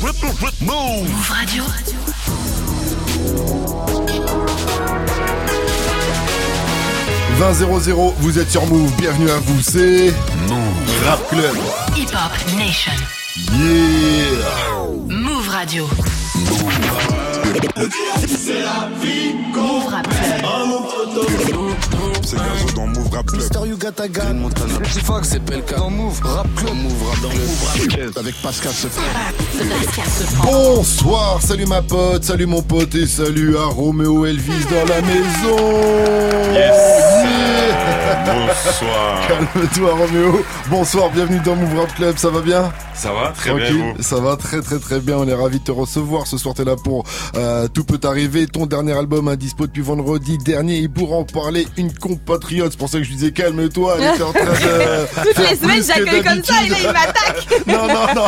Move Radio. « 20.00, vous êtes sur Move, bienvenue à vous, c'est Move Rap Club. Hip Hop Nation. Yeah Move Radio. Move Rap Club. C'est Gazo dans Move Rap Club. Mister Yugatagan. Montana. Petit Fox, c'est PLK. Dans Move Rap Club. Move Rap Club. Avec Pascal Sefran. Bonsoir, salut ma pote, salut mon pote et salut à Roméo Elvis dans la maison Bonsoir. Calme-toi Roméo, bonsoir, bienvenue dans Move Rap Club, ça va bien Ça va Très bien, vous ça va très très très bien, on est ravis de te recevoir. Ce soir t'es là pour euh, Tout peut arriver, ton dernier album indispo depuis vendredi dernier et pour en parler une compatriote, c'est pour ça que je disais calme-toi, elle était en train de Toutes les semaines, j'accueille comme ça et là, il m'attaque. Non, non, non,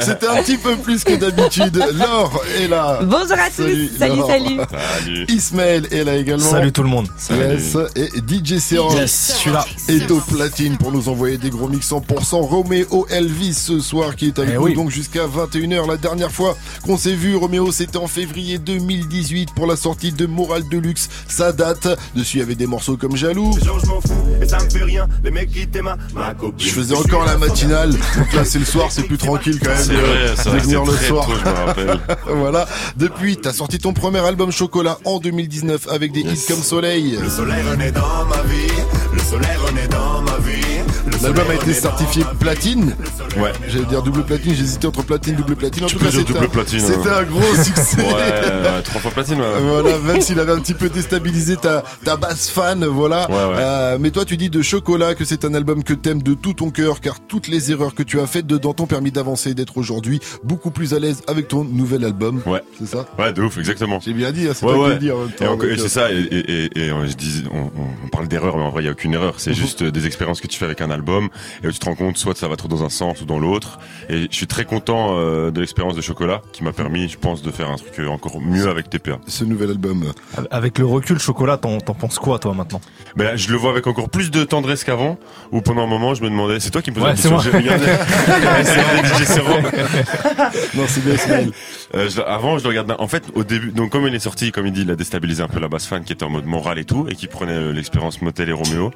c'était un petit peu plus que d'habitude. Laure est là. Bonjour à Salut, tous. Salut, salut. Salut. Ismaël est là également. Salut tout le monde. Yes. Et DJ Serum Yes, je suis là. est au platine pour nous envoyer des gros mix 100% Roméo Elvis ce soir qui est avec Eh nous oui. donc jusqu'à 21h. La dernière fois qu'on s'est vu, Roméo, c'était en février 2018 pour la sortie de Moral Deluxe. Ça date. Dessus, il y avait des morceaux comme Jaloux. je faisais encore la matinale. Donc là, c'est le soir, c'est plus tranquille quand même C'est de- venir le soir. tôt, je me rappelle. voilà. Depuis, t'as sorti ton premier album Chocolat en 2019 avec des hits comme Soleil. Le soleil renaît dans ma vie. Le soleil renaît dans ma vie. L'album a été certifié platine. Ouais. J'allais dire double platine, j'hésitais entre platine, double platine. En Tu tout cas, dire c'était double un, platine, c'était un gros succès. Ouais, ouais, trois fois platine, ouais. Voilà, même s'il avait un petit peu déstabilisé ta, ta base fan, voilà. Ouais, ouais. Euh, mais toi, tu dis de Chocolat que c'est un album que t'aimes de tout ton cœur, car toutes les erreurs que tu as faites dedans t'ont permis d'avancer et d'être aujourd'hui beaucoup plus à l'aise avec ton nouvel album. Ouais. C'est ça? Ouais, de ouf, exactement. J'ai bien dit, hein, c'est Ouais, toi qui ouais. dis en même temps. Et, c'est euh, ça, et, et, et, et, euh, je dis, on, on- parle d'erreur, mais en vrai, il n'y a aucune erreur. C'est juste euh, des expériences que tu fais avec un album, et où tu te rends compte, soit ça va trop dans un sens ou dans l'autre. Et je suis très content euh, de l'expérience de Chocolat, qui m'a permis, je pense, de faire un truc euh, encore mieux avec TPA. Ce nouvel album. Avec le recul, chocolat, t'en t'en penses quoi toi maintenant? Mais là, je le vois avec encore plus de tendresse qu'avant, où pendant un moment, je me demandais, c'est toi qui me posais Ouais, la question, c'est regardé. C'est. Non, c'est bien, Ismaël. Euh, je- avant, je le regardais. En fait, au début, donc comme il est sorti, comme il dit, il a déstabilisé un peu la basse fan qui était en mode moral et tout, et qui prenait euh, l'expérience Motel et Roméo.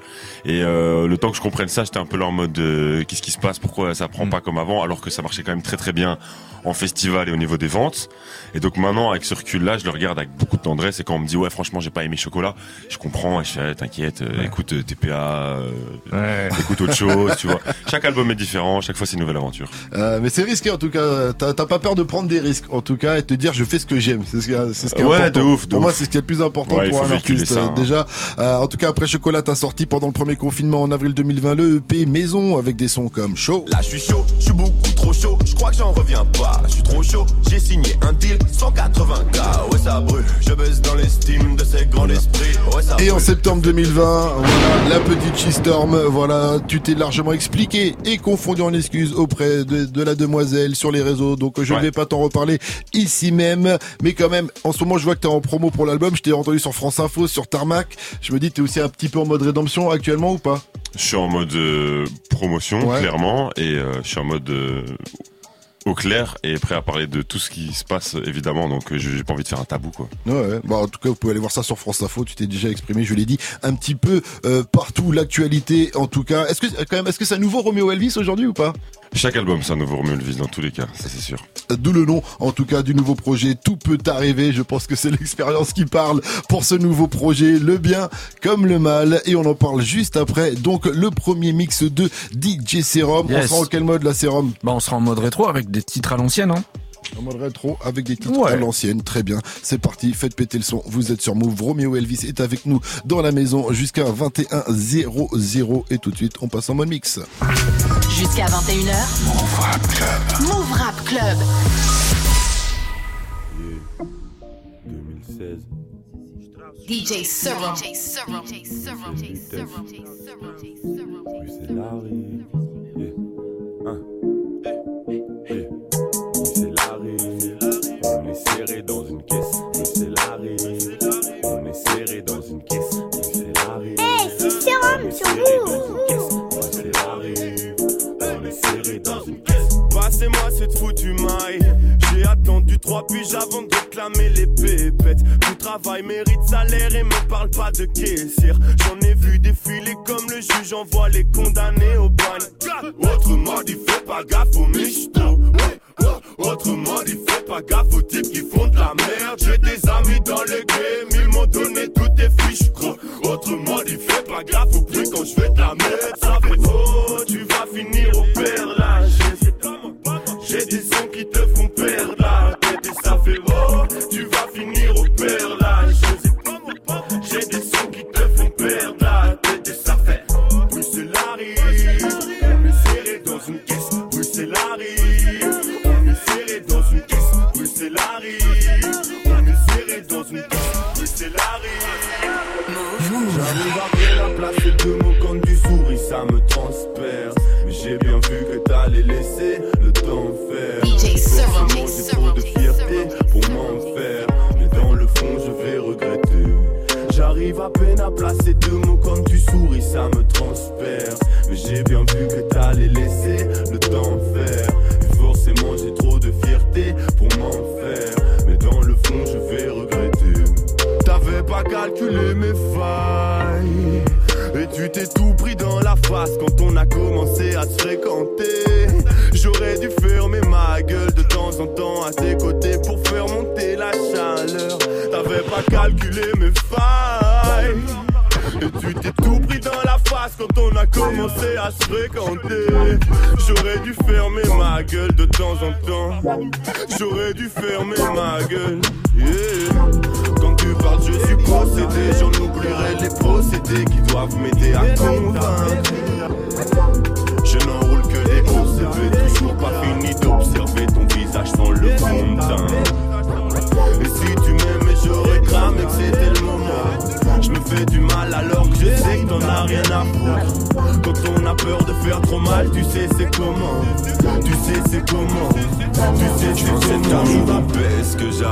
Et euh, le temps que je comprenne ça, j'étais un peu là en mode euh, qu'est-ce qui se passe, pourquoi ça prend pas comme avant, alors que ça marchait quand même très très bien en festival et au niveau des ventes. Et donc maintenant, avec ce recul-là, je le regarde avec beaucoup de tendresse. Et quand on me dit ouais, franchement, j'ai pas aimé Chocolat, je comprends. Et je fais eh, t'inquiète, euh, écoute euh, TPA, euh, Ouais. écoute autre chose, tu vois. Chaque album est différent, chaque fois c'est une nouvelle aventure. Euh, mais c'est risqué en tout cas. T'as pas peur de prendre des risques en tout cas et te dire je fais ce que j'aime. C'est ce, qui est- c'est ce qui est Ouais, important. de ouf, de Pour moi, c'est ce qui est le plus important pour un artiste. ça, euh, hein. Déjà, euh, en tout cas après Chocolat, t'as sorti pendant le premier confinement en avril 2020 le EP Maison avec des sons comme Show. Là, je suis chaud, je suis beaucoup trop chaud. Je crois que j'en reviens pas. Je suis trop chaud. J'ai signé un deal 180K. Ouais, ça brûle. Je baisse dans l'estime de ces grands esprits. Ouais, ça Et en septembre 2020, voilà, la petite She-Storm, voilà, tu t'es largement expliqué et confondu en excuses auprès de, de la demoiselle sur les réseaux, donc je ne Ouais. vais pas t'en reparler ici même, mais quand même, en ce moment je vois que t'es en promo pour l'album, je t'ai entendu sur France Info, sur Tarmac, je me dis t'es aussi un petit peu en mode rédemption actuellement ou pas? Je suis en mode euh, promotion, Ouais. clairement, et euh, je suis en mode euh, au clair et prêt à parler de tout ce qui se passe, évidemment. Donc, j'ai pas envie de faire un tabou, quoi. Ouais, ouais. Bah, en tout cas, vous pouvez aller voir ça sur France Info. Tu t'es déjà exprimé, je l'ai dit, un petit peu partout. L'actualité, en tout cas. Est-ce que quand même, est-ce que c'est un nouveau Roméo Elvis aujourd'hui ou pas? Chaque album, c'est un nouveau Romeo Elvis dans tous les cas, ça c'est sûr. D'où le nom, en tout cas, du nouveau projet. Tout peut arriver. Je pense que c'est l'expérience qui parle pour ce nouveau projet. Le bien comme le mal. Et on en parle juste après. Donc, le premier mix de DJ Serum. On sera en quel mode, la Serum? Bah, on sera en mode rétro avec des titres à l'ancienne, hein. En mode rétro, avec des titres Ouais. à l'ancienne. Très bien. C'est parti. Faites péter le son. Vous êtes sur Move. Roméo Elvis est avec nous dans la maison jusqu'à 21h00. Et tout de suite, on passe en mode mix. Jusqu'à 21h. Move Rap Club. Move Rap Club. 2016. DJ Serum. Yeah. Yeah. On est serré dans une caisse. C'est. On est serré dans une caisse. C'est. Hey, c'est Sérum sur vous. Pas passez-moi cette foutue maille. J'ai attendu trois piges avant de réclamer les pépettes. Tout travail mérite salaire et me parle pas de caissière. J'en ai vu défiler comme le juge envoie les condamnés au bagne. Autrement dit, fais pas gaffe aux ouais. Autrement dit, fais pas gaffe aux types qui font de la merde. J'ai des amis dans le game, ils m'ont donné toutes tes fiches, gros. Autrement dit, fais pas gaffe au prix quand je fais de la merde. Ça fait oh, tu vas finir au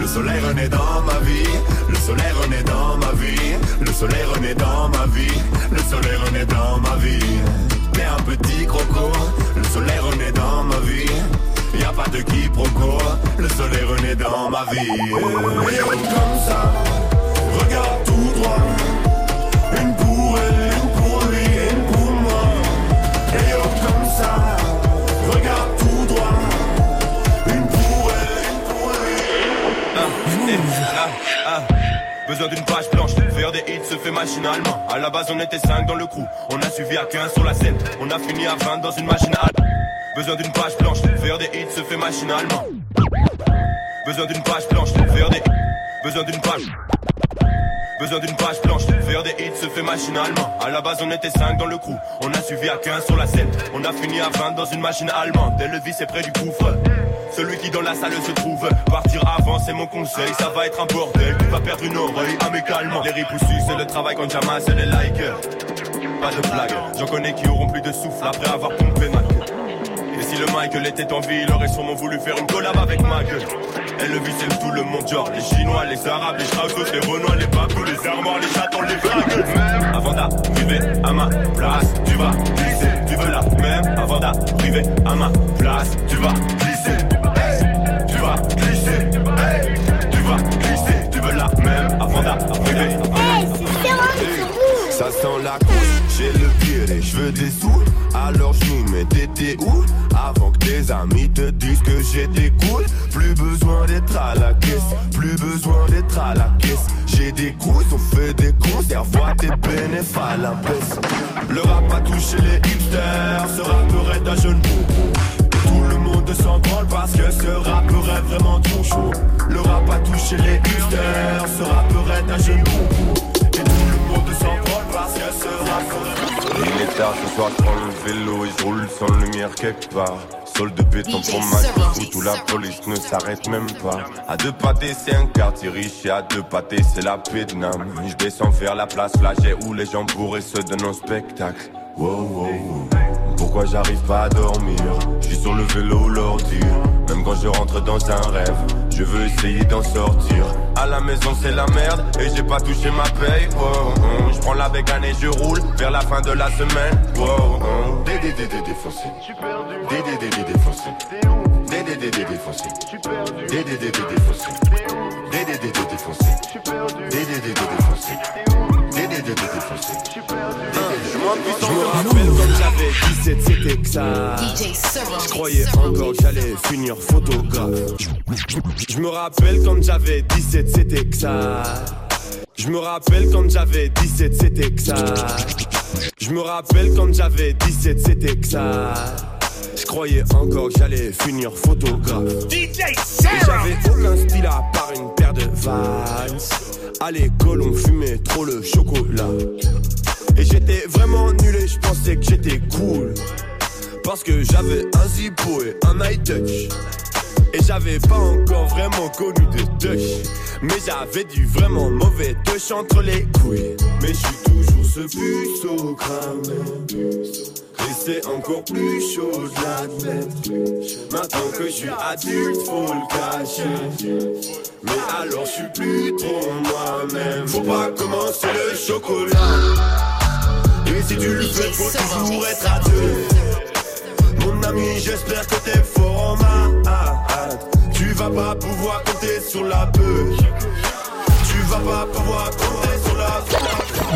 Le soleil renaît dans ma vie, le soleil renaît dans ma vie, le soleil renaît dans ma vie, le soleil renaît dans ma vie. T'es un petit croco, le soleil renaît dans ma vie. Y a pas de quiproquo, le soleil renaît dans ma vie. Comme ça, regarde tout droit. Besoin d'une page blanche, faire des hits se fait machinalement. À la base, on était 5 dans le crew, on a suivi à 15 sur la scène. On a fini à 20 dans une machine. Besoin d'une page blanche, faire des hits se fait machinalement. Besoin d'une page blanche, faire des. Besoin d'une page. Besoin d'une page blanche, faire des hits se fait machinalement. À la base, on était 5 dans le crew, on a suivi à 15 sur la scène. On a fini à 20 dans une machine allemande. Dès le vis est près du gouffre. Celui qui dans la salle se trouve, partir avant c'est mon conseil. Ça va être un bordel, tu vas perdre une oreille amicalement. Les ripoussus, c'est le travail quand j'amasse les likes. Pas de blague, j'en connais qui auront plus de souffle après avoir pompé ma queue. Et si le Michael était en vie, il aurait sûrement voulu faire une collab avec ma gueule. Et le vice c'est tout le monde, genre les Chinois, les Arabes, les Strauss, les Renois, les Babous, les Armoires, les chatons, les vagues. Avant d'arriver à ma place, tu vas glisser, tu veux la même. Avant d'arriver à ma place, tu vas glisser. Ça sent la couche, j'ai le pied, les cheveux des sous. Alors je m'y mets, t'étais où? Avant que tes amis te disent que j'étais cool. Plus besoin d'être à la caisse, plus besoin d'être à la caisse. J'ai des couilles, on fait des concerts, vois tes bénéfices à la baisse. Le rap a touché les hipsters, ce rappeur est un jeune. Et tout le monde s'en branle parce que ce rappeur est vraiment trop chaud. Le rap a touché les hipsters, ce rappeur est un jeune boubou. Et tout le monde s'en branle parce que ce est Il est tard ce soir, je prends le vélo et je roule sans lumière quelque part. sol de béton pour ma route où la police ne s'arrête même pas. À deux pâtés, c'est un quartier riche et à deux pâtés, c'est la Vietnam. Je descends vers la place flagée où les gens pourraient se donner un spectacle. Wow, wow, wow. Pourquoi j'arrive pas à dormir? Je suis sur le vélo ou l'ordi Même quand je rentre dans un rêve Je veux essayer d'en sortir À la maison c'est la merde Et j'ai pas touché ma paye wow, hum. Je prends la bécane et je roule Vers la fin de la semaine wow, hum. Dédé dédé défoncé Dédé dédé défoncé Dédé dédé défoncé Dédé dédé défoncé Dédé dédé défoncé Dédé dédé défoncé Dédé dédé défoncé Je me rappelle quand j'avais 17 c'était que ça DJ je croyais encore que j'allais finir photographe. Je me rappelle quand j'avais 17, c'était que ça. Je me rappelle quand j'avais 17, c'était que ça. Je me rappelle quand j'avais 17, c'était que ça. Je croyais encore que j'allais finir photographe. Et j'avais aucun style à part une paire de Vans. À l'école, on fumait trop le chocolat. Et j'étais vraiment nul et je pensais que j'étais cool. Parce que j'avais un zippo et un high touch. Et j'avais pas encore vraiment connu de touch. Mais j'avais du vraiment mauvais touch entre les couilles. Mais je suis toujours ce puceau cramé. Et c'est encore plus chaud de l'admettre. Maintenant que je suis adulte, faut le cacher. Mais alors je suis plus trop moi-même. Faut pas commencer le chocolat. Si tu le fais, faut toujours être à deux. Mon ami, j'espère que t'es fort en maths. Tu vas pas pouvoir compter sur la peu. Tu vas pas pouvoir compter sur la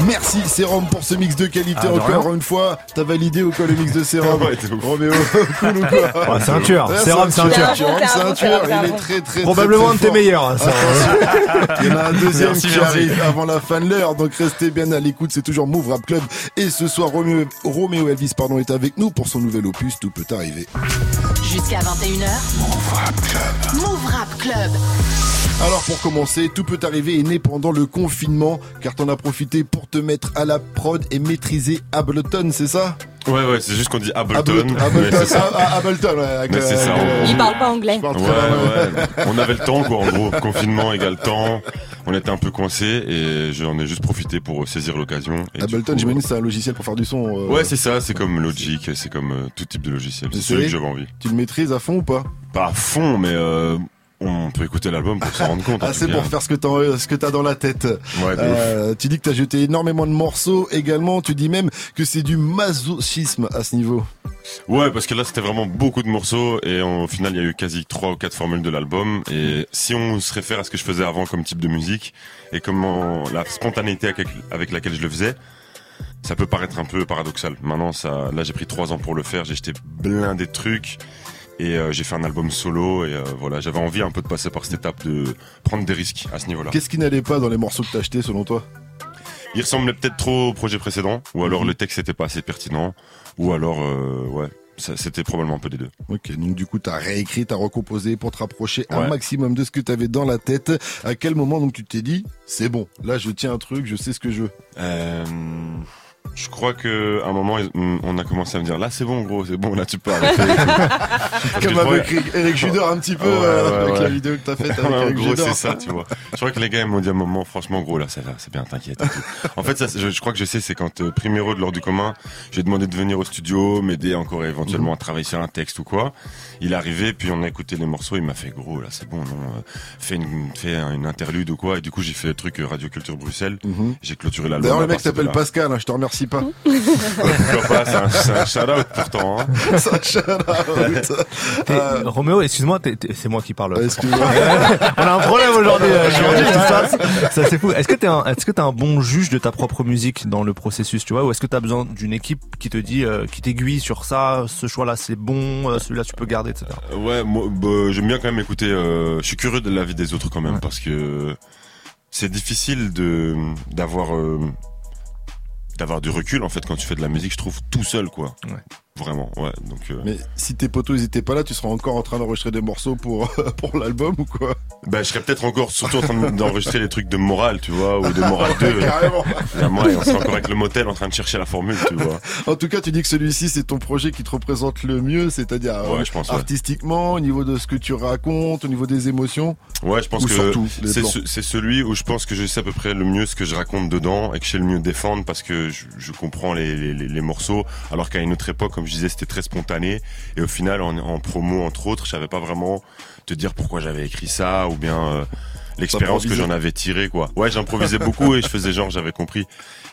Merci Sérum pour ce mix de qualité Ah, encore une fois. T'as validé ou quoi le mix de Sérum Ouais. Roméo, cool ou quoi Ouais, c'est un tueur. Ouais, Sérum, c'est un tueur. Sérum, c'est un tueur. Il est très très Probablement un de tes meilleurs. hein. Il y en a un deuxième Merci, qui merci. arrive avant la fin de l'heure, donc restez bien à l'écoute. C'est toujours Move Rap Club et ce soir Roméo, Roméo Elvis pardon est avec nous pour son nouvel opus. Tout peut arriver. Jusqu'à 21h. Move Rap Club. Move Rap Club. Alors pour commencer, tout peut arriver est né pendant le confinement, car t'en as profité pour te mettre à la prod et maîtriser Ableton, c'est ça? Ouais, ouais, c'est juste qu'on dit Ableton. Ableton, Ableton, c'est ça. Mais c'est. Il parle pas anglais. Ouais, ouais. On avait le temps, quoi, en gros. Confinement égale temps. On était un peu coincés et j'en ai juste profité pour saisir l'occasion. Et Ableton, coup, j'imagine c'est un logiciel pour faire du son. euh, Ouais, c'est ça, c'est comme Logic, c'est comme euh, tout type de logiciel. C'est celui que j'avais envie. Tu le maîtrises à fond ou pas? Pas à fond, mais euh, on peut écouter l'album pour s'en rendre compte. en Ah, c'est pour faire ce que t'as, ce que t'as dans la tête. Ouais. Euh, tu dis que t'as jeté énormément de morceaux également. Tu dis même que c'est du masochisme à ce niveau. Ouais, parce que là, c'était vraiment beaucoup de morceaux et au final, il y a eu quasi trois ou quatre formules de l'album. Et si on se réfère à ce que je faisais avant comme type de musique et comment la spontanéité avec, avec laquelle je le faisais, ça peut paraître un peu paradoxal. Maintenant, ça, là, j'ai pris trois ans pour le faire. J'ai jeté blindé de trucs et euh, j'ai fait un album solo et euh, voilà, j'avais envie un peu de passer par cette étape de prendre des risques à ce niveau-là. Qu'est-ce qui n'allait pas dans les morceaux que t'as achetés selon toi? Il ressemblait peut-être trop au projet précédent, ou alors Mhm. le texte n'était pas assez pertinent, ou alors, euh, ouais, c'était probablement un peu des deux. Ok, donc du coup t'as réécrit, t'as recomposé pour te rapprocher un maximum de ce que t'avais dans la tête. À quel moment donc tu t'es dit c'est bon, là je tiens un truc, je sais ce que je veux? Euh, je crois que à un moment, on a commencé à me dire là, c'est bon, gros, c'est bon, là, tu peux arrêter. Comme avec Eric Judor un petit peu Ouais, euh, avec ouais. la vidéo que t'as faite avec Eric gros, c'est ça, tu vois. Je crois que les gars ils m'ont dit à un moment, franchement, gros, là, ça va, c'est bien, t'inquiète. En fait, ça, je, je crois que je sais, c'est quand euh, Primero de l'ordre du commun, j'ai demandé de venir au studio, m'aider encore éventuellement Mhm. à travailler sur un texte ou quoi. Il est arrivé, puis on a écouté les morceaux, il m'a fait gros, là, c'est bon, non, euh, fais une, fais une interlude ou quoi. Et du coup, j'ai fait le truc euh, Radio Culture Bruxelles. Mhm. J'ai clôturé l'album. D'ailleurs le mec s'appelle. Pascal, hein, je te remercie pas. Pourquoi pas, c'est un, c'est un shout-out pourtant. hein. Ça, shout out. T'es- Euh, Roméo, excuse-moi, c'est moi qui parle. Excuse-moi. On a un problème aujourd'hui. euh, aujourd'hui, tout ça, ça c'est fou. Est-ce que t'es un, est-ce que t'es un bon juge de ta propre musique dans le processus, tu vois, ou est-ce que t'as besoin d'une équipe qui te dit, euh, qui t'aiguille sur ça, ce choix-là c'est bon, celui-là tu peux garder, etc. Ouais, moi, bah, j'aime bien quand même écouter. euh, je suis curieux de l'avis des autres quand même Ouais. parce que c'est difficile de d'avoir euh, d'avoir du recul en fait quand tu fais de la musique. Je trouve tout seul quoi. Vraiment, ouais. Donc, euh, Mais si tes potos ils étaient pas là, tu serais encore en train d'enregistrer des morceaux pour pour l'album ou quoi? Bah, je serais peut-être encore surtout en train d'enregistrer les trucs de morale, tu vois, ou de morale 2. Carrément. Moi, on serait encore avec le motel en train de chercher la formule, tu vois. En tout cas, tu dis que celui-ci c'est ton projet qui te représente le mieux, c'est-à-dire Ouais, euh, je pense, ouais. artistiquement, au niveau de ce que tu racontes, au niveau des émotions. Ouais, je pense que c'est ce- celui où je pense que je sais à peu près le mieux ce que je raconte dedans et que je sais le mieux défendre parce que je, je comprends les, les, les- les morceaux. Alors qu'à une autre époque, comme je disais, c'était très spontané et au final, en, en promo entre autres, je savais pas vraiment te dire pourquoi j'avais écrit ça ou bien euh, l'expérience que j'en avais tiré quoi. Ouais, j'improvisais beaucoup et je faisais genre j'avais compris.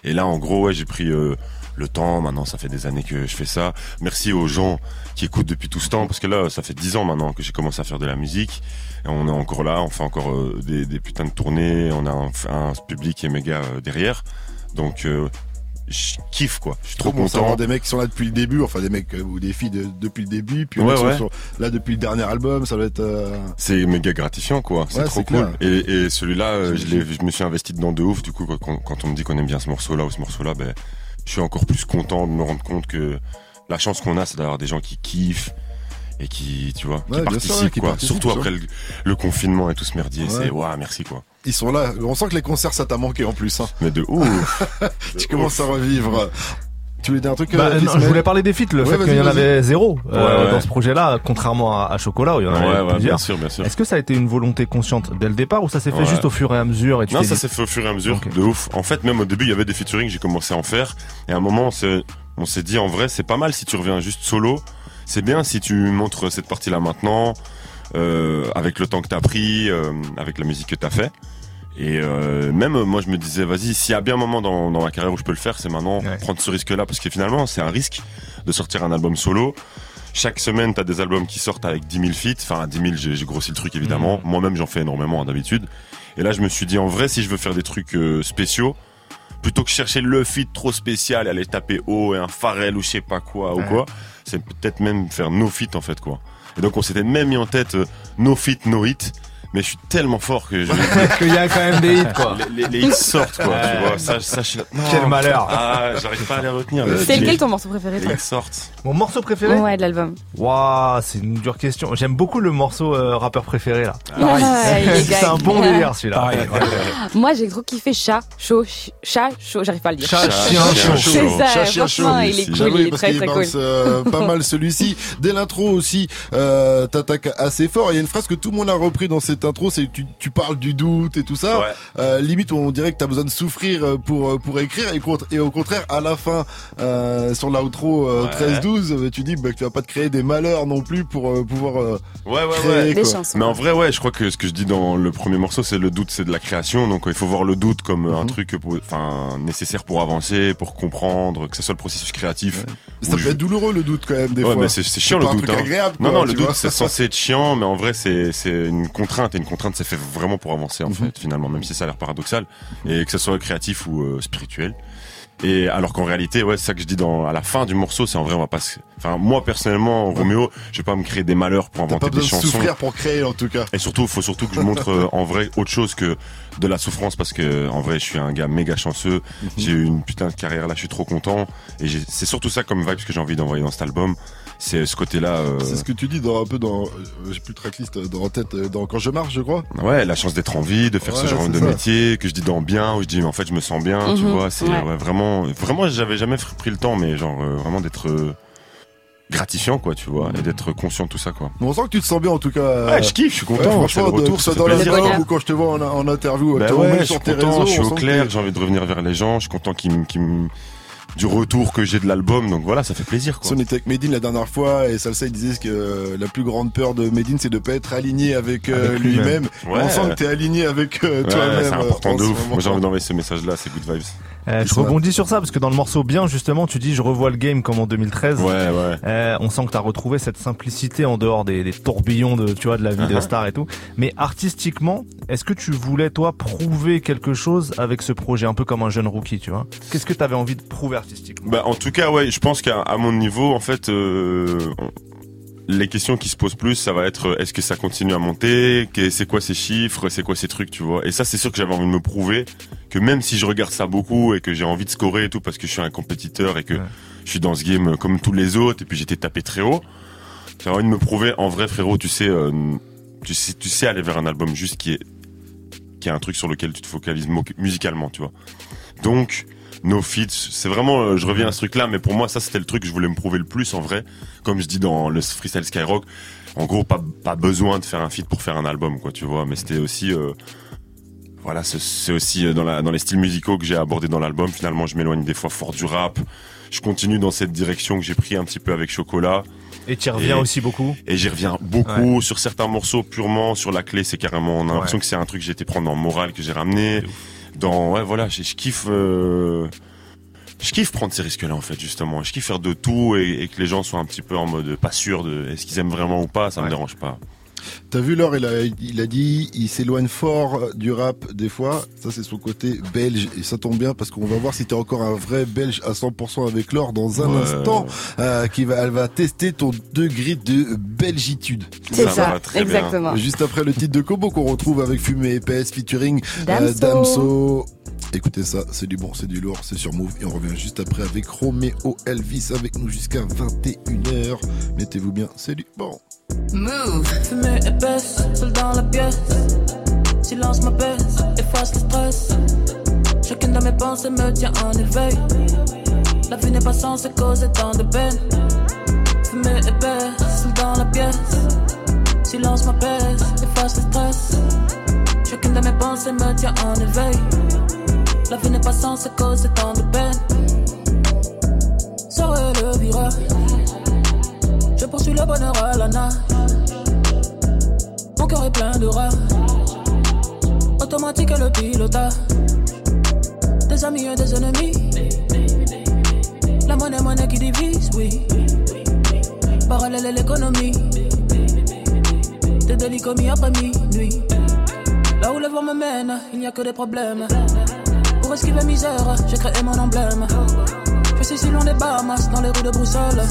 Et là, en gros, ouais, j'ai pris euh, le temps. Maintenant, ça fait des années que je fais ça. Merci aux gens qui écoutent depuis tout ce temps parce que là, ça fait dix ans maintenant que j'ai commencé à faire de la musique. Et on est encore là, on fait encore euh, des, des putains de tournées, on a un, un public qui est méga derrière. Donc je kiffe quoi, je suis trop bon, ça va content. des mecs qui sont là depuis le début, enfin des mecs euh, ou des filles de- depuis le début, puis Ouais, sont ouais. sur- là depuis le dernier album, ça va être. euh, C'est méga gratifiant quoi, c'est Ouais, trop cool. clair. Et, et celui-là, euh, je, me suis investi dedans de ouf. Du coup, quand, quand on me dit qu'on aime bien ce morceau-là ou ce morceau-là, ben, je suis encore plus content de me rendre compte que la chance qu'on a, c'est d'avoir des gens qui kiffent et qui, tu vois, qui sûr, participent qui quoi. participent, Surtout sûr. après le, le confinement et tout ce merdier, c'est waouh, merci quoi. Ils sont là. On sent que les concerts ça t'a manqué en plus. Hein. Mais de ouf. Tu commences à revivre. Tu voulais dire un truc Bah, euh, non, je voulais parler des feats, le Ouais, fait qu'il y en avait zéro euh, Ouais, dans ce projet-là, contrairement à, à Chocolat où il y en avait Ouais, ouais, bien plusieurs. sûr, bien sûr. Est-ce que ça a été une volonté consciente dès le départ ou ça s'est fait juste au fur et à mesure et tu Non, ça dit- s'est fait au fur et à mesure, de ouf. En fait, même au début, il y avait des featuring, j'ai commencé à en faire. Et à un moment, on s'est, on s'est dit, en vrai, c'est pas mal si tu reviens juste solo. C'est bien si tu montres cette partie-là maintenant, euh, avec le temps que t'as pris, euh, avec la musique que t'as fait. Et euh, même euh, moi, je me disais, vas-y, s'il y a bien un moment dans, dans ma carrière où je peux le faire, c'est maintenant Ouais. prendre ce risque-là, parce que finalement, c'est un risque de sortir un album solo. Chaque semaine, t'as des albums qui sortent avec 10 000 feats. Enfin, 10 000, j'ai grossi le truc évidemment. Mhm. Moi-même, j'en fais énormément hein, d'habitude. Et là, je me suis dit, en vrai, si je veux faire des trucs euh, spéciaux, plutôt que chercher le feat trop spécial, aller taper haut et un Pharrell ou je sais pas quoi ou quoi, c'est peut-être même faire no feat en fait quoi. Et donc on s'était même mis en tête euh, no feat, no hit. Mais je suis tellement fort que je, qu'il y a quand même des hits quoi. les, les- les hits sortent quoi, tu vois. Ça, ça, je non. Quel malheur. Ah, j'arrive pas à les retenir. C'est lequel ton morceau préféré Les hits sortent. Mon morceau préféré Ouais, de l'album. Waouh, c'est une dure question. J'aime beaucoup le morceau euh, rappeur préféré là. Ah, c'est un bon délire celui-là. Ouais. Moi, j'ai trop kiffé chat, chaud, ch- chat, chaud, j'arrive pas à le dire. Chat, Chat, chien, chaud. C'est ça, Chat, chien, il est cool, Ah il est très très cool. euh, pas mal celui-ci. Dès l'intro aussi, euh, t'attaques assez fort. Il y a une phrase que tout le monde a repris dans cette intro, c'est tu, tu parles du doute et tout ça. Ouais. Euh, limite, on dirait que t'as besoin de souffrir euh, pour euh, pour écrire et, contre- et au contraire, à la fin, euh, sur l'outro euh, Ouais. 13-12, euh, tu dis bah, que tu vas pas te créer des malheurs non plus pour euh, pouvoir euh, Ouais, ouais, créer. ouais. Des chansons. Mais en vrai, ouais, je crois que ce que je dis dans le premier morceau, c'est le doute, c'est de la création. Donc, il faut voir le doute comme un Mhm. truc, enfin, nécessaire pour avancer, pour comprendre, que ce soit le processus créatif. Ça peut je- être douloureux le doute quand même des ouais, fois. mais c'est chiant pas le un doute. truc hein. agréable. Non, quoi, non, le doute, c'est censé être chiant, mais en vrai, c'est c'est une contrainte. Et une contrainte, c'est fait vraiment pour avancer, en Mhm. fait, finalement, même si ça a l'air paradoxal. Et que ce soit créatif ou euh, spirituel. Et alors qu'en réalité, ouais, c'est ça que je dis dans, à la fin du morceau, c'est en vrai, on va pas se, enfin, moi, personnellement, Roméo, je vais pas me créer des malheurs pour inventer pas des de chansons. souffrir pour créer en tout cas. Et surtout, il faut surtout que je montre euh, en vrai autre chose que de la souffrance parce que en vrai, je suis un gars méga chanceux. J'ai eu une putain de carrière là, je suis trop content. Et c'est surtout ça comme vibe que j'ai envie d'envoyer dans cet album. C'est ce côté-là. euh, C'est ce que tu dis dans un peu dans, euh, j'ai plus de tracklist euh, dans la tête, dans quand je marche, je crois. Ouais, la chance d'être en vie, de faire ce genre de ça. métier, que je dis dans bien, où je dis mais en fait je me sens bien, tu Mhm, vois, c'est ouais. ouais, vraiment, vraiment j'avais jamais pris le temps, mais genre euh, vraiment d'être euh, gratifiant quoi, tu vois, et d'être conscient de tout ça quoi. Mais on sent que tu te sens bien en tout cas. Ouais, je kiffe, je suis content, franchement, le de- retour, ça soit dans la blog ou quand je te vois en, en interview, Bah ouais, je sur suis tes content, réseaux. je suis au que clair, j'ai envie de revenir vers les gens, je suis content qu'ils me- qu'ils me- du retour que j'ai de l'album, donc voilà, ça fait plaisir quoi. Si on était avec Medine la dernière fois et Salsa il disait que euh, la plus grande peur de Medine c'est de pas être aligné avec, euh, Avec lui-même. lui-même. Ouais. On sent que t'es aligné avec euh, Ouais, toi-même. c'est important de ouf. Moi j'ai envie d'envoyer ce message là, c'est good vibes. Euh, je rebondis sur ça parce que dans le morceau bien justement tu dis je revois le game comme en 2013. Ouais, ouais. Euh, on sent que tu as retrouvé cette simplicité en dehors des, des tourbillons de tu vois de la vie de Uh-huh. star et tout. Mais artistiquement, est-ce que tu voulais toi prouver quelque chose avec ce projet un peu comme un jeune rookie, tu vois? Qu'est-ce que tu avais envie de prouver artistiquement? Bah en tout cas ouais, je pense qu'à mon niveau en fait euh, les questions qui se posent plus ça va être est-ce que ça continue à monter, c'est quoi ces chiffres, c'est quoi ces trucs, tu vois? Et ça c'est sûr que j'avais envie de me prouver que même si je regarde ça beaucoup et que j'ai envie de scorer et tout parce que je suis un compétiteur et que Ouais. je suis dans ce game comme tous les autres et puis j'étais tapé très haut. J'ai envie de me prouver en vrai frérot, tu sais, euh, tu sais, tu sais aller vers un album juste qui est qui est un truc sur lequel tu te focalises musicalement, tu vois. Donc No Feats, c'est vraiment, euh, je reviens à ce truc-là, mais pour moi, ça, c'était le truc que je voulais me prouver le plus, en vrai. Comme je dis dans le freestyle Skyrock, en gros, pas, pas besoin de faire un feat pour faire un album, quoi, tu vois. Mais c'était aussi, euh, voilà, c'est- aussi euh, dans, la, dans les styles musicaux que j'ai abordé dans l'album. Finalement, je m'éloigne des fois fort du rap. Je continue dans cette direction que j'ai pris un petit peu avec Chocolat. Et tu reviens Et- aussi beaucoup? Et j'y reviens beaucoup sur certains morceaux purement sur la clé. C'est carrément, on a l'impression Ouais. que c'est un truc que j'ai été prendre dans Moral que j'ai ramené. Dans, ouais, voilà, je, je kiffe, euh, je kiffe prendre ces risques-là, en fait, justement. Je kiffe faire de tout et, et que les gens soient un petit peu en mode pas sûr de est-ce qu'ils aiment vraiment ou pas. Ça me dérange pas. T'as vu Laure, il a, il a dit, il s'éloigne fort du rap des fois. Ça, c'est son côté belge. Et ça tombe bien parce qu'on va voir si t'es encore un vrai belge à 100% avec Laure dans un Ouais. instant. Euh, qui va, elle va tester ton degré de belgitude. C'est Ça bien. exactement. Juste après le titre de Kobo qu'on retrouve avec Fumée épaisse featuring euh, Damso. Damso. Écoutez ça, c'est du bon, c'est du lourd, c'est sur Move. Et on revient juste après avec Roméo Elvis avec nous jusqu'à 21h. Mettez-vous bien, c'est du bon. Move. Fumée épaisse, seul dans la pièce. Silence m'apaise, efface le stress. Chacune de mes pensées me tient en éveil. La vie n'est pas censée causer tant de peine. Fumée épaisse, seul dans la pièce. Silence m'apaise, efface le stress. Chacune de mes pensées me tient en éveil. La vie n'est pas censée causer tant de peine. Serait le virage. Je poursuis le bonheur à la nage. Mon cœur est plein de rage. Automatique le pilotage. Des amis et des ennemis. La monnaie, monnaie qui divise, oui. Parallèle à l'économie. Des délits commis après minuit. Là où le vent me mène, il n'y a que des problèmes. Pour esquiver misère, j'ai créé mon emblème. Je suis si loin des Bahamas, dans les rues de Bruxelles.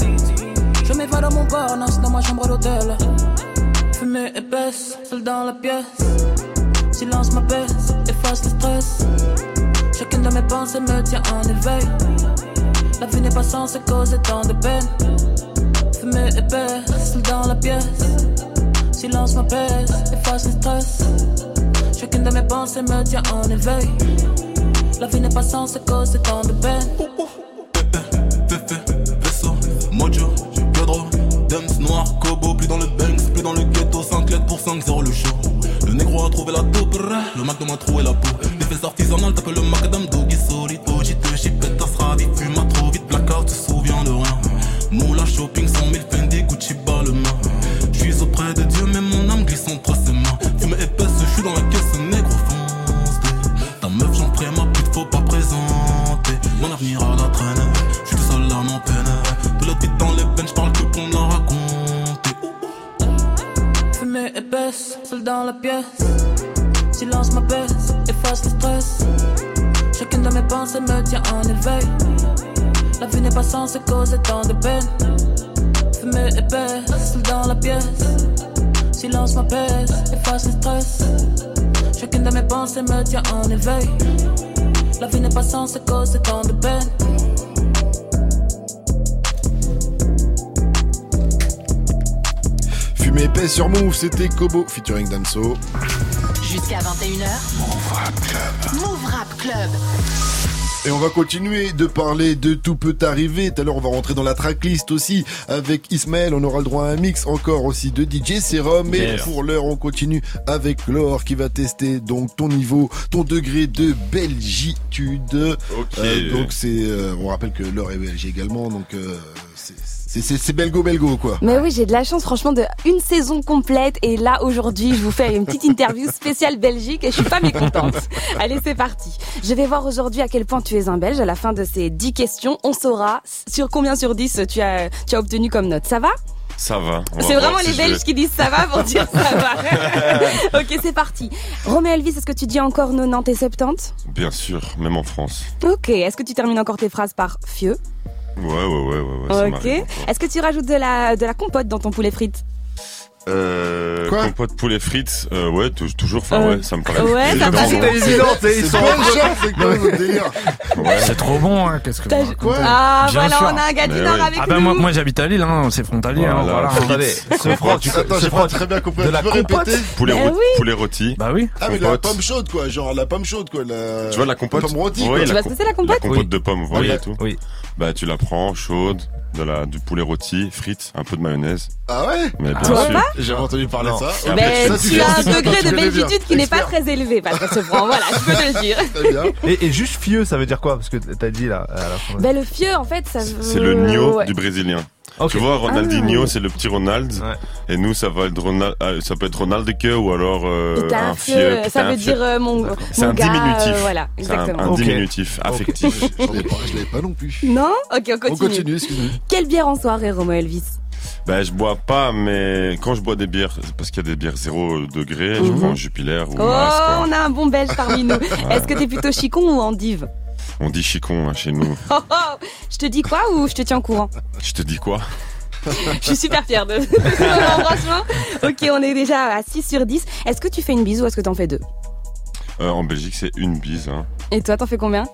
Je m'évade dans mon parnasse, dans ma chambre d'hôtel. Fumée épaisse, seul dans la pièce. Silence m'apaise, efface le stress. Chacune de mes pensées me tient en éveil. La vie n'est pas censée causer tant de peine. Fumée épaisse, seul dans la pièce. Silence m'apaise, efface le stress. Chacune de mes pensées me tient en éveil. La vie n'est pas censée causer tant de peine. 5 lettres pour 5 0 le négro a trouvé la taupe, le Mac de m'a trouvé la peau. Des fesses artisanales, tape le macadam, c'était Kobo featuring Damso. Jusqu'à 21h. Move Rap Club. Move Rap Club. Et on va continuer de parler de Tout peut arriver. Tout à l'heure, on va rentrer dans la tracklist aussi avec Ismaël. On aura le droit à un mix encore aussi de DJ Serum. Mais Yeah. pour l'heure, on continue avec Laure qui va tester donc ton niveau, ton degré de belgitude. Ok. Euh, donc c'est, euh, on rappelle que Laure est belge également. Donc euh, c'est- c'est belgo belgo quoi. Mais oui, j'ai de la chance, franchement, de une saison complète. Et là, aujourd'hui, je vous fais une petite interview spéciale Belgique et je suis pas mécontente. Allez, c'est parti. Je vais voir aujourd'hui à quel point tu es un Belge. À la fin de ces 10 questions, on saura sur combien sur 10 tu as, tu as obtenu comme note. Ça va? Ça va. C'est vraiment si les Belges vais- qui disent ça va pour dire ça va. ok, c'est parti. Romain Elvis, est-ce que tu dis encore 90 et 70 Bien sûr, même en France. Ok. Est-ce que tu termines encore tes phrases par fieux Ouais, ouais, ouais, ouais. ouais Ok. Est-ce que tu rajoutes de la, de la compote dans ton poulet frites Euh, Quoi compote poulet frites, euh, ouais, tou- toujours, enfin, Euh, ouais, ça me paraît. ouais, ça évident, paraît bon. évident, t'es- ils C'est sont quoi le chat C'est quoi votre délire Ouais. C'est trop bon, hein, qu'est-ce que vous racontez Ah, Bien voilà, sûr. on a un gars du Nord oui. avec Ah ben nous. moi, moi j'habite à Lille, hein, c'est frontalier. hein, Voilà. voilà. Attendez, ce froid, tu Attends, j'ai froid, pas très bien compris. de la compote Poulet, Eh rôti, oui. poulet rôti. Bah oui. Ah, mais la pomme chaude, quoi. Genre la pomme chaude, quoi. Tu vois la compote pomme rôtie, quoi. Tu vois ce que c'est la compote La compote de pommes, vous voyez ouais. et tout. Oui. Bah, tu la prends chaude, de la, du poulet rôti, frites, un peu de mayonnaise. Ah ouais? Mais bien sûr. jamais entendu parler Non. de ça. Et après, Ben, ça, tu as un degré de belgitude qui n'est pas très élevé, parce que ce franc, voilà, je peux te le dire. Bien. Et, et juste fieux, ça veut dire quoi? Parce que t'as dit là à la fin. Ben, le fieux, en fait, ça veut... C'est le Nio Ouais. du brésilien. Tu vois, Ronaldinho, Ah. c'est le petit Ronald. Ouais. Et nous, ça va être Ronald, ah, ça peut être Ronaldke ou alors, euh, un fieu. t'as ça un veut dire euh, mon, C'est un gars, diminutif. euh, voilà, C'est un, exactement. un diminutif affectif. Je l'avais pas, je pas non plus. Non? Ok, on On continue. continue, excuse-moi. Quelle bière en soirée, Romo Elvis? Ben, je bois pas, mais quand je bois des bières, c'est parce qu'il y a des bières zéro degré, je Mhm. prends Jupiler ou Oh, quoi. on a un bon belge parmi nous. Est-ce que t'es plutôt chicon ou endive On dit chicon hein, chez nous. oh, oh, Je te dis quoi ou je te tiens au courant Je te dis quoi Je suis super fière de franchement. Ok, on est déjà à 6 sur 10. Est-ce que tu fais une bise ou est-ce que t'en fais deux Euh, En Belgique, c'est une bise. Hein. Et toi, t'en fais combien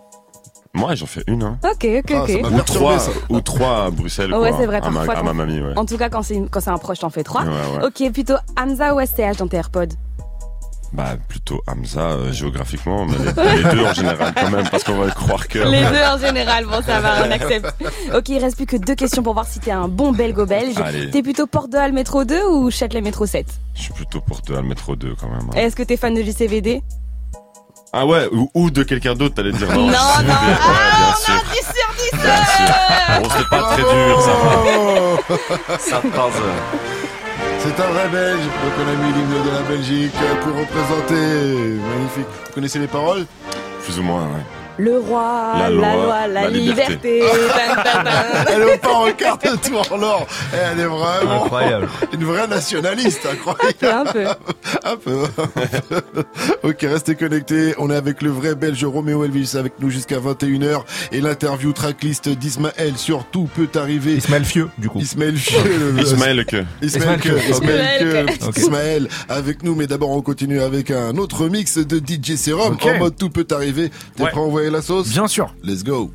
Moi, j'en fais une. Hein. Ok, ok, Ah, ok. Ou trois, ou trois à Bruxelles. Ouais, c'est vrai, à ma, à ma mamie, ouais. En tout cas, quand c'est un proche, t'en fais trois. Ouais, ouais. Ok, plutôt Hamza ou SCH dans tes AirPods Bah, plutôt Hamza, euh, géographiquement, mais les, les deux en général quand même, parce qu'on va croire que... Les deux en général, bon ça va, on accepte. Ok, il reste plus que deux questions pour voir si t'es un bon belgo-belge. T'es plutôt Porte de Halle Métro 2 ou Châtelet Métro 7 Je suis plutôt pour deux, à le métro 2 quand même. hein. Est-ce que t'es fan de JCVD Ah ouais, ou, ou de quelqu'un d'autre, t'allais dire non. Non, non, ah, ouais, bien on sûr. a 10 sur 10 Bien sûr. Bon, c'est pas très dur, ça va. Ça passe. C'est un vrai belge, donc on a l'hymne de la Belgique pour représenter. Magnifique. Vous connaissez les paroles? Plus ou moins, ouais. Le roi, La la loi, loi, la, la liberté. Elle est pas en quart de tour en l'or. Elle est vraiment Incroyable. une vraie nationaliste, incroyable. Un peu, Un peu. ok, restez connectés. On est avec le vrai belge Roméo Elvis avec nous jusqu'à 21h. Et l'interview tracklist d'Ismaël sur Tout peut arriver. Ismaël Fieux, du coup. Ismaël Fieux, le- Ismaël que. Ismaël que, Ismaël Ismaël que. que, Ok. Ismaël avec nous, mais d'abord on continue avec un autre mix de DJ Serum Ok. en mode tout peut arriver. T'es Ouais. prêt à envoyer la sauce Bien sûr. Let's go.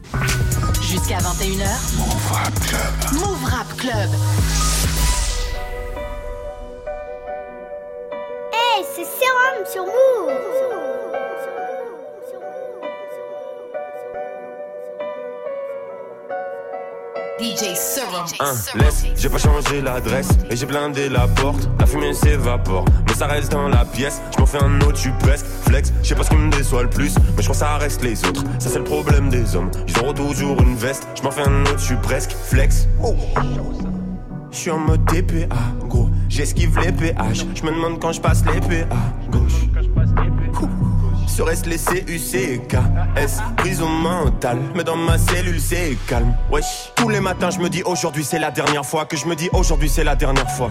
Jusqu'à 21h. Move Rap Club. Move Rap Club. Hey, c'est Sérum sur Move DJ Serum. Laisse, j'ai pas changé l'adresse et j'ai blindé la porte. La fumée s'évapore, mais ça reste dans la pièce. Je m'en fais un autre, suis presque flex. Je sais pas ce qui me déçoit le plus, mais je que ça reste les autres. Ça c'est le problème des hommes. Ils auront toujours une veste. Je m'en fais un autre, suis presque flex. Oh. Je suis en mode TPA, gros. J'esquive les péages. Je me demande quand je passe les PA, gauche. Serait-ce les CUCK S prison mentale. Mais dans ma cellule c'est calme. Wesh. Tous les matins je me dis aujourd'hui c'est la dernière fois Que je me dis aujourd'hui c'est la dernière fois.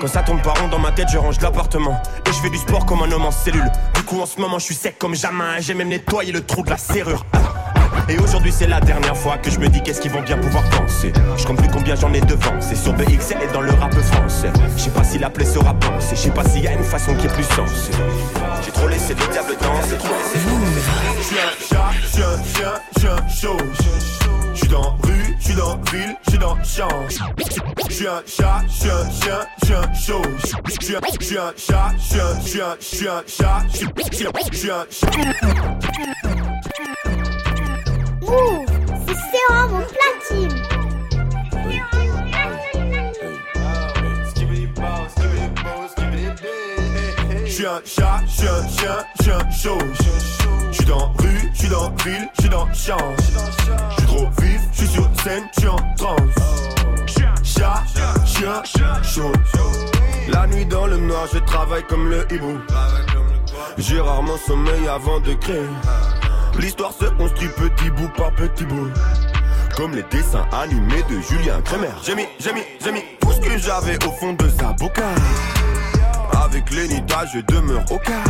Quand ça tombe par rond dans ma tête je range l'appartement. Et je fais du sport comme un homme en cellule. Du coup en ce moment je suis sec comme jamais. J'ai même nettoyé le trou de la serrure. Et aujourd'hui c'est la dernière fois que je me dis qu'est-ce qu'ils vont bien pouvoir penser Je compte plus combien j'en ai devant C'est sur BXL et dans le rap français Je sais pas si la plaie sera pensée Je sais pas s'il y a une façon qui est plus sensée J'ai trop laissé le diable danser trop laissé Je suis un chat, je suis un chien, je suis un show. Je suis dans rue, je suis dans ville, je suis dans champ. Je suis un chat, je suis un chien, je suis un show. Je suis un, je suis un chat, je suis un, je suis un, je suis un chat, un, un chat. C'est Sérum platine Je suis un chat, je suis un chien, un show. Je suis dans rue, je suis dans ville, je suis dans champ. Je suis trop vif, je suis sur scène, je suis en transe. Chat, chien, chaud. La nuit dans le noir, je travaille comme le hibou. J'ai rarement sommeil avant de créer. L'histoire se construit petit bout par petit bout. Comme les dessins animés de Julien Kremer. J'ai mis, j'ai mis, j'ai mis tout ce que j'avais au fond de sa boca. Avec Lenita, je demeure au cas.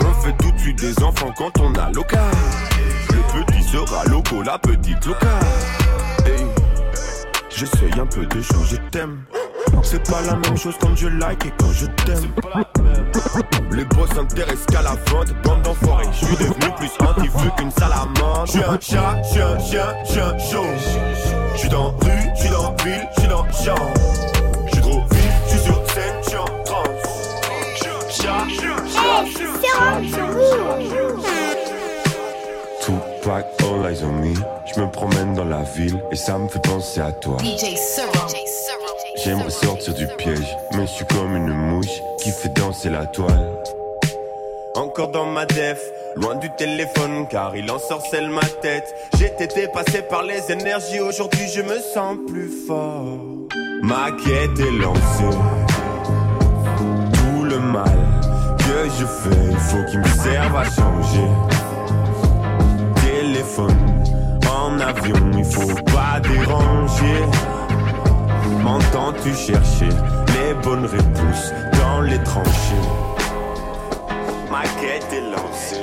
On fait tout de suite des enfants quand on a local. Le petit sera loco, la petite loca. Hey, j'essaye un peu de changer de thème. C'est pas la même chose quand je like et quand je t'aime. Les boss s'intéressent qu'à la vente, bande d'enfoirés. Je suis devenu plus anti qu'une salamandre. Je suis un chat, je suis un chien, je suis un show. Je suis dans rue, je suis dans ville, je suis dans champ. Je suis trop vif, je suis sur scène, je suis en transe. Je suis un chat, je suis un chat, je suis un Sérum sur Move. Tupac, all eyes on me. Je me promène dans la ville et ça me fait penser à toi. DJ Serum. J'aimerais sortir du piège, mais je suis comme une mouche qui fait danser la toile. Encore dans ma def, loin du téléphone car il ensorcelle ma tête. J'ai été passé par les énergies, aujourd'hui je me sens plus fort. Ma quête est lancée. Tout le mal que je fais, il faut qu'il me serve à changer. Téléphone en avion, il faut pas déranger. M'entends-tu chercher les bonnes réponses dans les tranchées? Ma quête est lancée.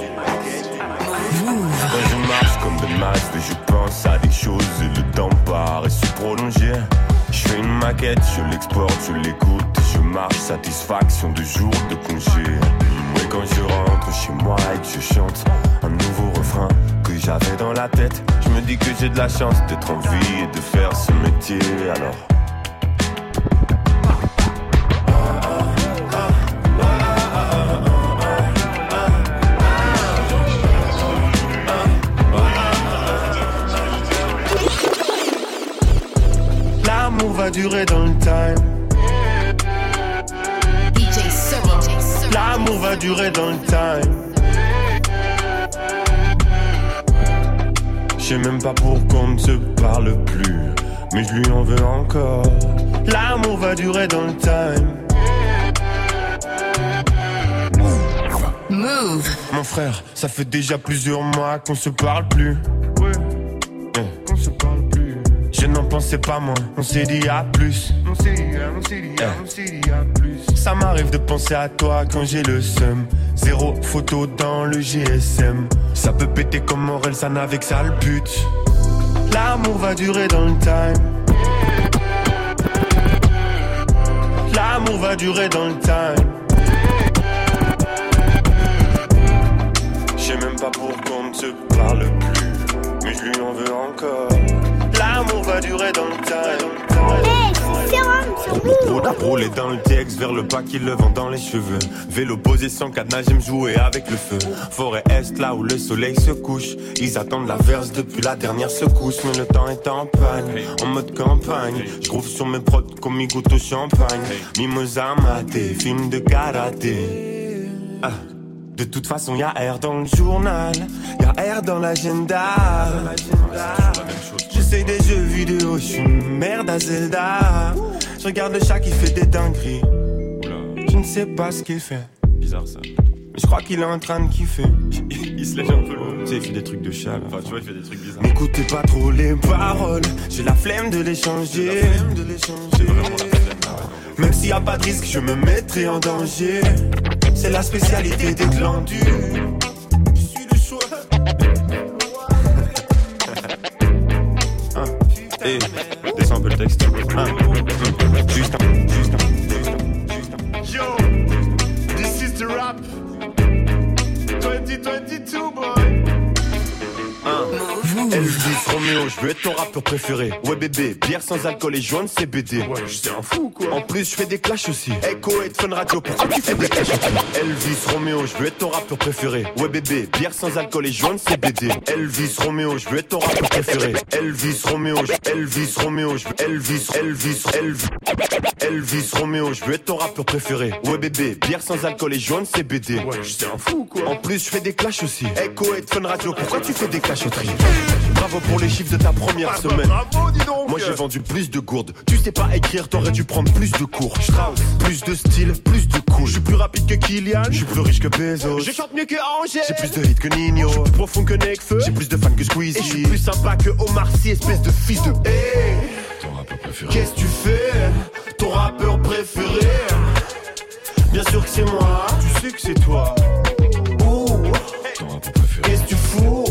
Quand je marche comme de masque, je pense à des choses et le temps paraît se prolonger. Je fais une maquette, je l'exporte, je l'écoute, je marche, satisfaction de jours de congé. Et quand je rentre chez moi et que je chante un nouveau refrain que j'avais dans la tête, je me dis que j'ai de la chance d'être en vie et de faire ce métier alors. Va durer dans le time. L'amour va durer dans le time. Je sais même pas pourquoi on ne se parle plus, mais je lui en veux encore. L'amour va durer dans le time. Move. Mon frère, ça fait déjà plusieurs mois qu'on se parle plus. Pensais pas moins, on s'est dit à plus. On s'est dit, on s'est dit, Eh. on s'est dit à plus. Ça m'arrive de penser à toi quand j'ai le seum. Zéro photo dans le GSM. Ça peut péter comme Morel, ça n'avait que ça le but. L'amour va durer dans le time. L'amour va durer dans le time. Je sais même pas pourquoi on ne se parle plus, mais je lui en veux encore. L'amour va durer dans le time. Hey, Rouler dans le texte vers le bas qui le vent dans les cheveux. Vélo posé sans cadenas, j'aime jouer avec le feu. Forêt Est, là où le soleil se couche. Ils attendent la verse depuis la dernière secousse. Mais le temps est en panne, en mode campagne. Je trouve sur mes prods comme ils goûtent au champagne. Mimosa maté, film de karaté. Ah. De toute façon, y a R dans le journal, y a R dans l'agenda. J'essaye des jeux vidéo, je suis une merde à Zelda. Je regarde le chat qui fait des dingueries. Je ne sais pas ce qu'il fait. Bizarre ça. Mais je crois qu'il est en train de kiffer. Il se lève un peu le. Tu sais, il fait des trucs de chat. là. Enfin, tu vois, il fait des trucs bizarres. N'écoutez pas trop les paroles, j'ai la flemme de les changer. Même s'il y a pas de risque, je me mettrai en danger. C'est la spécialité des glandus. Et descends un peu le texte. Hein. Juste un. Juste un. Yo, this is the rap. 2022, Elvis Romeo, je veux être ton rappeur préféré. Ouais bébé, bière sans alcool et de CBD. Ouais, j'étais un fou quoi. En plus, je fais des clashs aussi. Echo et Fun Radio, pourquoi tu fais des clashs Elvis Romeo, je veux être ton rappeur préféré. Ouais bébé, bière sans alcool et de CBD. Elvis Romeo, je veux être ton rappeur préféré. Elvis Romeo, je- Elvis Romeo, je- Elvis, Elvis, Elvis. Elvis Romeo, je veux être ton rappeur préféré. Ouais bébé, bière sans alcool et de CBD. Ouais, j'étais un fou quoi. En plus, je fais des clashs aussi. Echo et Fun Radio, pourquoi tu fais des clashs au tri Bravo pour les chiffres de ta première semaine. Bravo, dis donc. Moi j'ai vendu plus de gourdes. Tu sais pas écrire, t'aurais dû prendre plus de cours. Strauss, plus de style, plus de coups. Je suis plus rapide que Kylian, je suis plus riche que Bezos. Je chante mieux que Angers. J'ai plus de hits que Nino. Je suis plus profond que Nekfeu. J'ai plus de fans que Squeezie. Et je suis plus sympa que Omar Sy, espèce de fils de. Hey, Ton rappeur préféré. qu'est-ce que tu fais? Ton rappeur préféré? Bien sûr que c'est moi. Tu sais que c'est toi. Ouh. Ton rappeur préféré. Qu'est-ce que tu fous?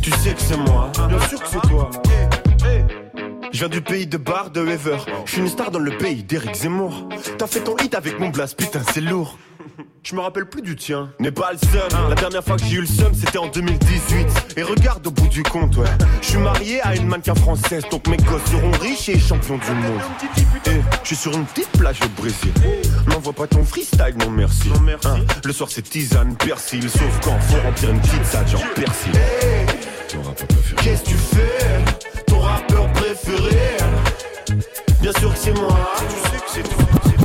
Tu sais que c'est moi. Bien sûr que c'est toi Je viens du pays de bar de Ever. Je suis une star dans le pays d'Eric Zemmour. T'as fait ton hit avec mon blast, putain, c'est lourd. Je me rappelle plus du tien. N'est pas le seum. La dernière fois que j'ai eu le seum, c'était en 2018. Et regarde au bout du compte, ouais. Je suis marié à une mannequin française, donc mes gosses seront riches et champions du monde. Et je suis sur une petite plage au Brésil. M'envoie pas ton freestyle, non merci. Hein, le soir c'est tisane, persil. Sauf quand faut remplir une petite salle, genre persil. Qu'est-ce que tu fais? Ton rappeur préféré Bien sûr que c'est moi. Tu sais que c'est toi.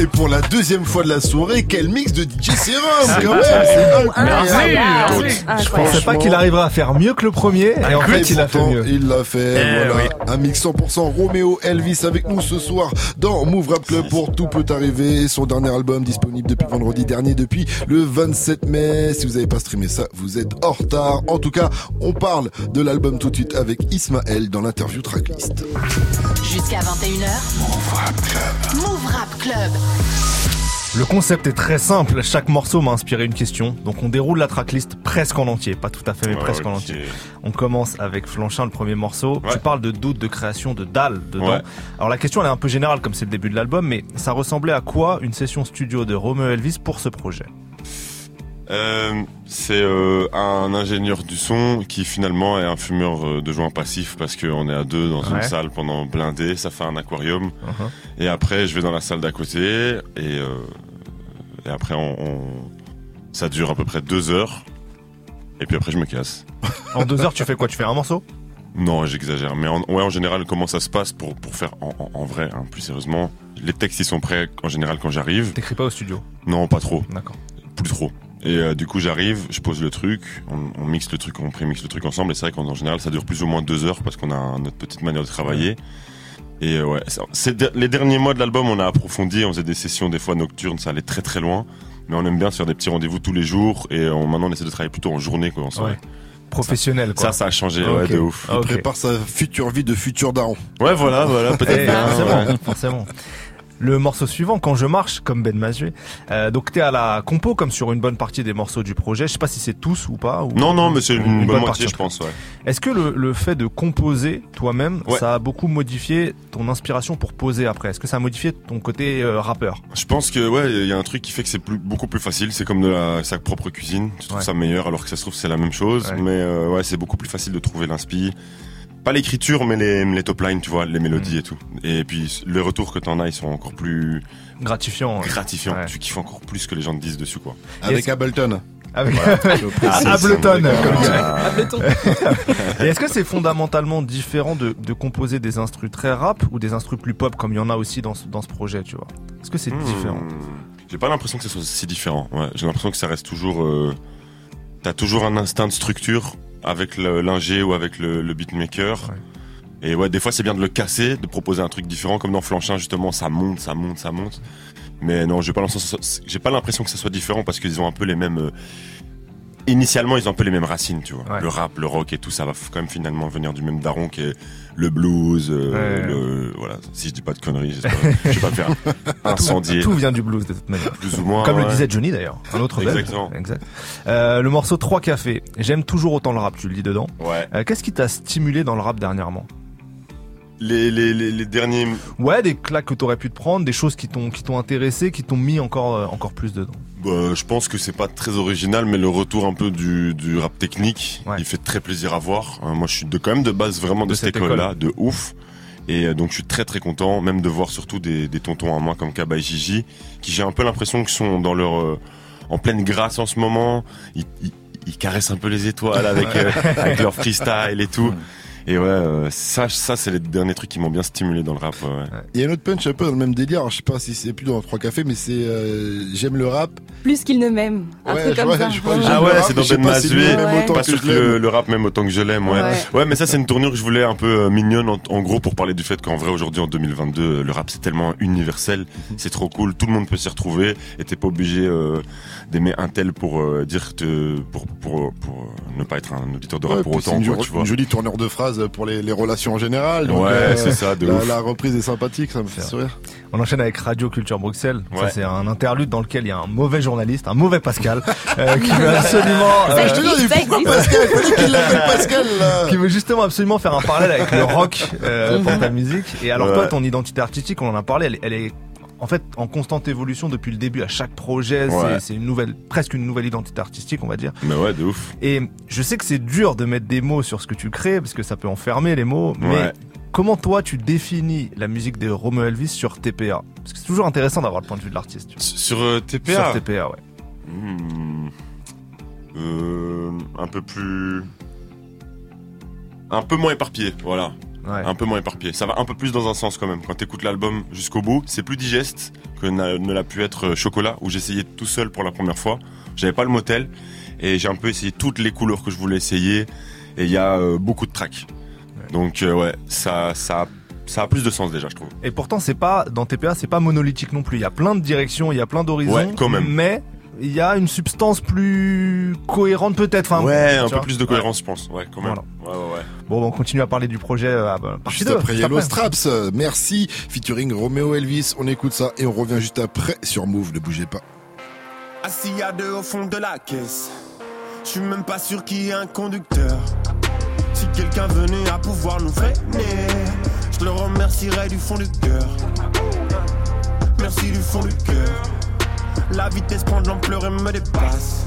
Et pour la deuxième fois de la soirée, quel mix de DJ Serum Ah, quand même merci. C'est incroyable. Je pensais pas qu'il arriverait à faire mieux que le premier, et en fait, il a fait mieux. Il l'a fait, Eh voilà. Un mix 100% Roméo Elvis avec nous ce soir dans Move Rap Club pour Tout peut arriver. Son dernier album disponible depuis vendredi dernier, depuis le 27 mai. Si vous n'avez pas streamé ça, vous êtes en retard. En tout cas, on parle de l'album tout de suite avec Ismaël dans l'interview tracklist. Jusqu'à 21h. Move Rap Club. Move Rap Club. Le concept est très simple, chaque morceau m'a inspiré une question, donc on déroule la tracklist presque en entier, pas tout à fait mais Ouais, presque en entier. On commence avec Flanchin, le premier morceau. Tu parles de doute de création de dalles dedans. Ouais. Alors la question elle est un peu générale comme c'est le début de l'album, mais ça ressemblait à quoi une session studio de Romeo Elvis pour ce projet? Euh, c'est euh, un ingénieur du son qui finalement est un fumeur euh, de joints passif parce qu'on est à deux dans Ouais. une salle pendant blindé, ça fait un aquarium. Uh-huh. Et après, je vais dans la salle d'à côté et, euh, et après, on, on- ça dure à peu près deux heures. Et puis après, je me casse. En deux heures tu fais quoi? Tu fais un morceau? Non, j'exagère. Mais en, ouais, en général, comment ça se passe pour, pour faire en, en- en vrai, hein, plus sérieusement? Les textes, ils sont prêts en général quand j'arrive. T'écris pas au studio? Non, pas trop. D'accord. Plus trop. Et euh, du coup, j'arrive, je pose le truc, on, on mixe le truc, on prémixe le truc ensemble. Et c'est vrai qu'en en général, ça dure plus ou moins deux heures parce qu'on a notre petite manière de travailler. Et euh, ouais, c'est- c'est de- les derniers mois de l'album, on a approfondi, on faisait des sessions des fois nocturnes, ça allait très très loin. Mais on aime bien se faire des petits rendez-vous tous les jours et on, maintenant on essaie de travailler plutôt en journée quoi, en soirée. Ouais. Professionnel quoi. Ça, ça a changé, ouais, de ouf. Il prépare sa future vie de futur daron. Ouais, voilà, voilà, peut-être Eh, forcément, ouais. forcément. Le morceau suivant, Quand je marche, comme Ben Mazué. Euh, donc t'es à la compo comme sur une bonne partie des morceaux du projet. Je sais pas si c'est tous ou pas. Ou... Non, non, mais c'est une, bonne partie, moitié, je pense, ouais. Est-ce que le, le fait de composer toi-même, Ouais. ça a beaucoup modifié ton inspiration pour poser après? Est-ce que ça a modifié ton côté euh, rappeur? Je pense que ouais, il y a un truc qui fait que c'est plus, beaucoup plus facile. C'est comme de la, sa propre cuisine. Tu trouves Ouais. ça meilleur alors que ça se trouve c'est la même chose. Mais euh, ouais, c'est beaucoup plus facile de trouver l'inspi. Pas l'écriture, mais les, les top lines, tu vois, les mélodies Mm. et tout. Et puis les retours que t'en as, ils sont encore plus gratifiants. Ouais. Tu kiffes encore plus que les gens te disent dessus, quoi. Avec Ableton. Avec Voilà. Ableton, Ah. Et est-ce que c'est fondamentalement différent de, de composer des instrus très rap ou des instrus plus pop comme il y en a aussi dans ce, dans ce projet, tu vois? Est-ce que c'est Hmm. différent? J'ai pas l'impression que ce soit si différent. Ouais, j'ai l'impression que ça reste toujours. Euh, T'as toujours un instinct de structure avec le- l'ingé ou avec le, le beatmaker. Et ouais, des fois c'est bien de le casser, de proposer un truc différent, comme dans Flanchin justement, ça monte, ça monte, ça monte. Mais non, j'ai pas l'impression, que ce soit- j'ai pas l'impression que ça soit différent parce qu'ils ont un peu les mêmes. Initialement, ils ont un peu les mêmes racines, tu vois. Ouais. Le rap, le rock et tout, ça va quand même finalement venir du même daron qui est le blues, euh, Ouais. le voilà. Si je dis pas de conneries, je vais pas faire incendier. Tout vient du blues de toute manière. Plus ou moins. Comme le disait Johnny d'ailleurs, un autre. Exactement. Exact. Euh, le morceau 3 cafés. J'aime toujours autant le rap, tu le dis dedans. Ouais. Euh, Qu'est-ce qui t'a stimulé dans le rap dernièrement? Les, les, les, les derniers. Ouais, des claques que t'aurais pu te prendre, des choses qui t'ont qui t'ont intéressé, qui t'ont mis encore euh, encore plus dedans. Bah, je pense que c'est pas très original, mais le retour un peu du, du rap technique, il fait très plaisir à voir. Euh, moi, je suis de, quand même de base vraiment de, De cette cette école-là, école. de ouf. Et euh, donc, je suis très très content, même de voir surtout des, des tontons à moi comme Kaba et Gigi, qui j'ai un peu l'impression qu'ils sont dans leur euh, en pleine grâce en ce moment. Ils, ils, ils caressent un peu les étoiles avec euh, avec leur freestyle et tout. Et ouais, euh, ça, ça c'est les derniers trucs qui m'ont bien stimulé dans le rap. ouais. Il y a un autre punch un peu dans le même délire. Alors, je sais pas si c'est plus dans trois cafés, mais c'est euh, j'aime le rap. Plus qu'il ne m'aime. Un Ouais, truc je comme vois- ça. Ah ouais, c'est dans Ben autant Pas que sûr je que le, le rap m'aime autant que je l'aime, ouais. Ouais. ouais. mais ça, c'est une tournure que je voulais un peu euh, mignonne, en, en gros, pour parler du fait qu'en vrai, aujourd'hui, en 2022, euh, le rap, c'est tellement universel. C'est trop cool. Tout le monde peut s'y retrouver. Et t'es pas obligé euh, d'aimer un tel pour euh, dire pour, pour, pour, ne pas être un auditeur de rap Ouais, pour autant, une, quoi, tu vois. une jolie tournure de phrase base pour les, les relations en général. Donc, euh, Ouais, c'est ça, de la, ouf. la reprise est sympathique, ça me fait sourire. On enchaîne avec Radio Culture Bruxelles. Ça, Ouais. c'est un interlude dans lequel il y a un mauvais journaliste, un mauvais Pascal, euh, qui veut absolument, euh, Je te dis, pourquoi. Pascal qu'il l'appelle Pascal, qui veut justement absolument faire un parallèle avec le rock euh, pour ta musique. Et alors Ouais. toi, ton identité artistique, on en a parlé, elle, elle est en fait en constante évolution depuis le début. À chaque projet, c'est- Ouais. c'est une nouvelle, presque une nouvelle identité artistique, on va dire. Mais ouais, de ouf. Et je sais que c'est dur de mettre des mots sur ce que tu crées parce que ça peut enfermer les mots. Mais comment toi tu définis la musique de Romeo Elvis sur TPA Parce que c'est toujours intéressant d'avoir le point de vue de l'artiste. Sur euh, TPA. Sur TPA, ouais. Hmm. Euh, un peu plus. Un peu moins éparpillé, voilà. Ouais. Un peu moins éparpillé. Ça va un peu plus dans un sens quand même. Quand t'écoutes l'album jusqu'au bout, c'est plus digeste que ne l'a pu être euh, Chocolat, où j'essayais tout seul pour la première fois. J'avais pas le motel et j'ai un peu essayé toutes les couleurs que je voulais essayer. Et il y a euh, beaucoup de tracks. Donc euh, ouais, ça, ça, ça a plus de sens déjà, je trouve. Et pourtant, c'est pas dans TPA, c'est pas monolithique non plus. Il y a plein de directions, il y a plein d'horizons. Ouais, quand même. Mais il y a une substance plus cohérente peut-être. Enfin, ouais, un peu plus de cohérence, je pense. Ouais, quand même. Ouais, ouais, ouais. Bon, on continue à parler du projet euh, à bah, Juste 2. après juste Yellow après. Straps, euh, merci, featuring Romeo Elvis. On écoute ça et on revient juste après sur Move, ne bougez pas. Assis à deux au fond de la caisse. Je suis même pas sûr qu'il y ait un conducteur. Si quelqu'un venait à pouvoir nous freiner, je le remercierais du fond du cœur. Merci du fond du cœur. La vitesse prend de l'ampleur et me dépasse.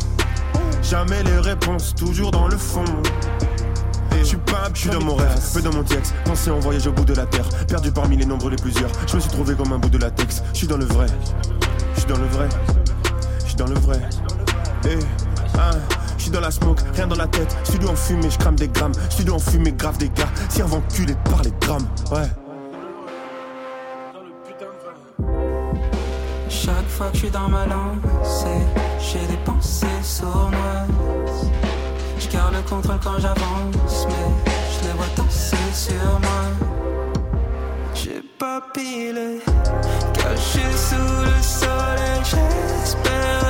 Jamais les réponses, toujours dans le fond. Je suis pas je suis dans mon rêve, peu dans mon texte. Pensé en voyage au bout de la terre, perdu parmi les nombres les plusieurs. Je me suis trouvé comme un bout de latex. Je suis dans le vrai, je suis dans le vrai, je suis dans le vrai. Eh, hein, je suis dans la smoke, rien dans la tête. Studio en fumée, je crame des grammes. Studio en fumée, grave des gars. Serve enculé par les grammes, ouais. Que je suis dans ma lancée, j'ai des pensées sournoises. Je garde le contrôle quand j'avance, mais je les vois danser sur moi. J'ai pas pilé, caché sous le soleil, j'espérais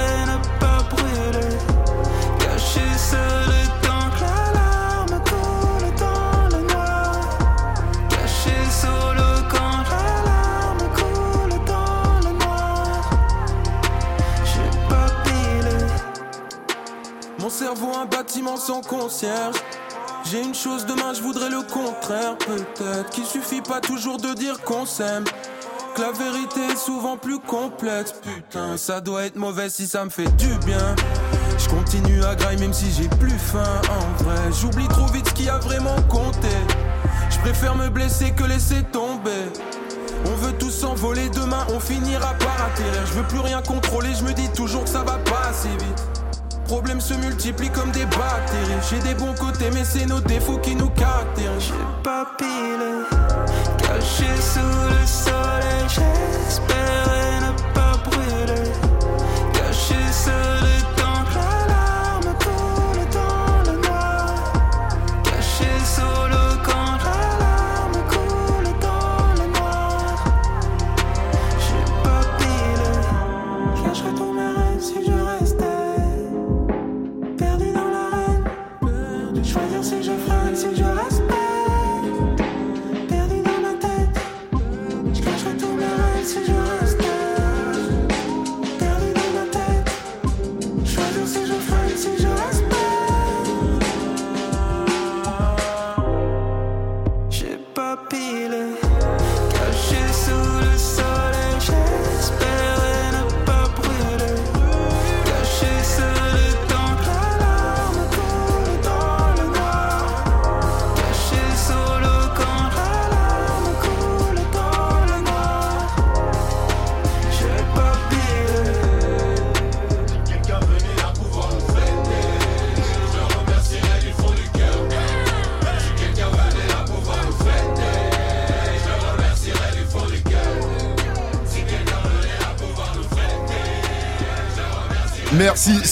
cerveau un bâtiment sans concierge. J'ai une chose demain, je voudrais le contraire. Peut-être qu'il suffit pas toujours de dire qu'on s'aime. Que la vérité est souvent plus complexe. Putain, ça doit être mauvais si ça me fait du bien. Je continue à grailler même si j'ai plus faim. En vrai, j'oublie trop vite ce qui a vraiment compté. Je préfère me blesser que laisser tomber. On veut tous s'envoler demain, on finira par atterrir. Je veux plus rien contrôler, je me dis toujours que ça va pas assez vite. Problèmes se multiplient comme des bactéries. J'ai des bons côtés, mais c'est nos défauts qui nous caractérisent. J'ai pas pilé, caché sous le soleil, j'espérais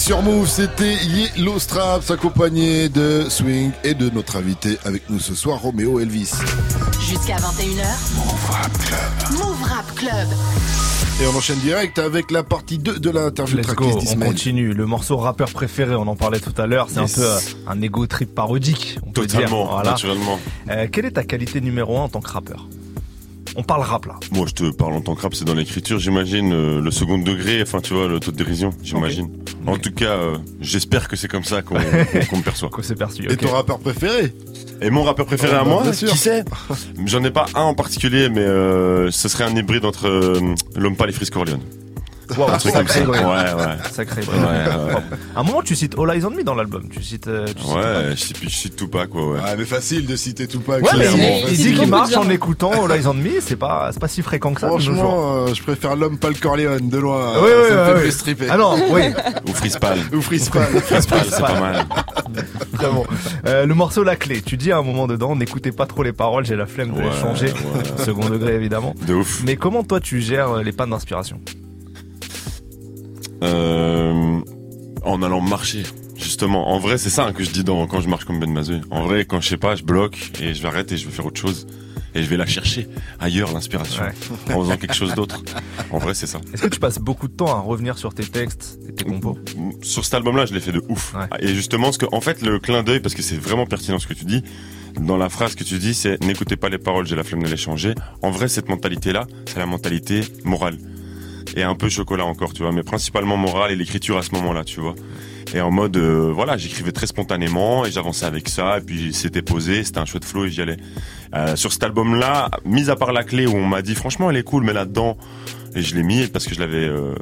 sur Move, c'était Yellow Straps accompagné de Swing et de notre invité avec nous ce soir, Roméo Elvis. Jusqu'à 21h. Move Rap Club. Move Rap Club. Et on enchaîne direct avec la partie 2 de l'interview Let's go, on continue. Le morceau rappeur préféré, on en parlait tout à l'heure, c'est Yes. un peu euh, un ego trip parodique, on peut Totalement, dire. Voilà. naturellement. Euh, quelle est ta qualité numéro un en tant que rappeur? On parle rap là. Moi, je te parle en tant que rap, c'est dans l'écriture, j'imagine, euh, le second degré, enfin, tu vois, le taux de dérision, j'imagine. En tout cas, euh, j'espère que c'est comme ça qu'on me perçoit. Qu'on s'est perçu. Et ton rappeur préféré? Et mon rappeur préféré Oh, à bah, moi, bien sûr. qui c'est J'en ai pas un en particulier, mais euh, ce serait un hybride entre euh, l'homme pâle et Frisk Corleone. Wow, un truc comme ça. sacré Ouais, ouais. Sacré Ouais, ouais. À un moment, tu cites All Eyes on Me dans l'album. Tu cites. euh, tu cites Ouais, je puis je cite tout pas, quoi, ouais. Ah, mais facile de citer Tupac. Ouais, mais il, dit qu'il marche en écoutant All Eyes on Me, c'est pas, c'est pas si fréquent que ça. Franchement, euh, je préfère l'homme Pal Corleone de loin. Oui, oui, ça me fait plus stripper. Ah non, oui. Ou Frispal. Ou Frispal. Frispal, c'est pas mal. Très bon. Euh, le morceau La Clé, tu dis à un moment dedans, n'écoutez pas trop les paroles, j'ai la flemme de les changer. Second degré évidemment. De ouf. Mais comment toi tu gères les pannes d'inspiration? Euh, en allant marcher. Justement, en vrai, c'est ça que je dis dans, quand je marche comme Ben Mazoué. En vrai, quand je sais pas, je bloque et je vais arrêter, je vais faire autre chose. Et je vais la chercher ailleurs, l'inspiration, en faisant quelque chose d'autre. En vrai, c'est ça. Est-ce que tu passes beaucoup de temps à revenir sur tes textes et tes compos? Sur cet album-là, je l'ai fait de ouf. Et justement, ce que, en fait, le clin d'œil, parce que c'est vraiment pertinent ce que tu dis, dans la phrase que tu dis, c'est n'écoutez pas les paroles, j'ai la flemme de les changer. En vrai, cette mentalité-là, c'est la mentalité morale. Et un peu chocolat encore, tu vois, mais principalement morale et l'écriture à ce moment-là, tu vois. Et en mode, euh, voilà, j'écrivais très spontanément et j'avançais avec ça, et puis c'était posé, c'était un chouette flow et j'y allais. Euh, sur cet album-là, mis à part la clé où on m'a dit, franchement, elle est cool, mais là-dedans, et je l'ai mis parce que je l'avais, euh,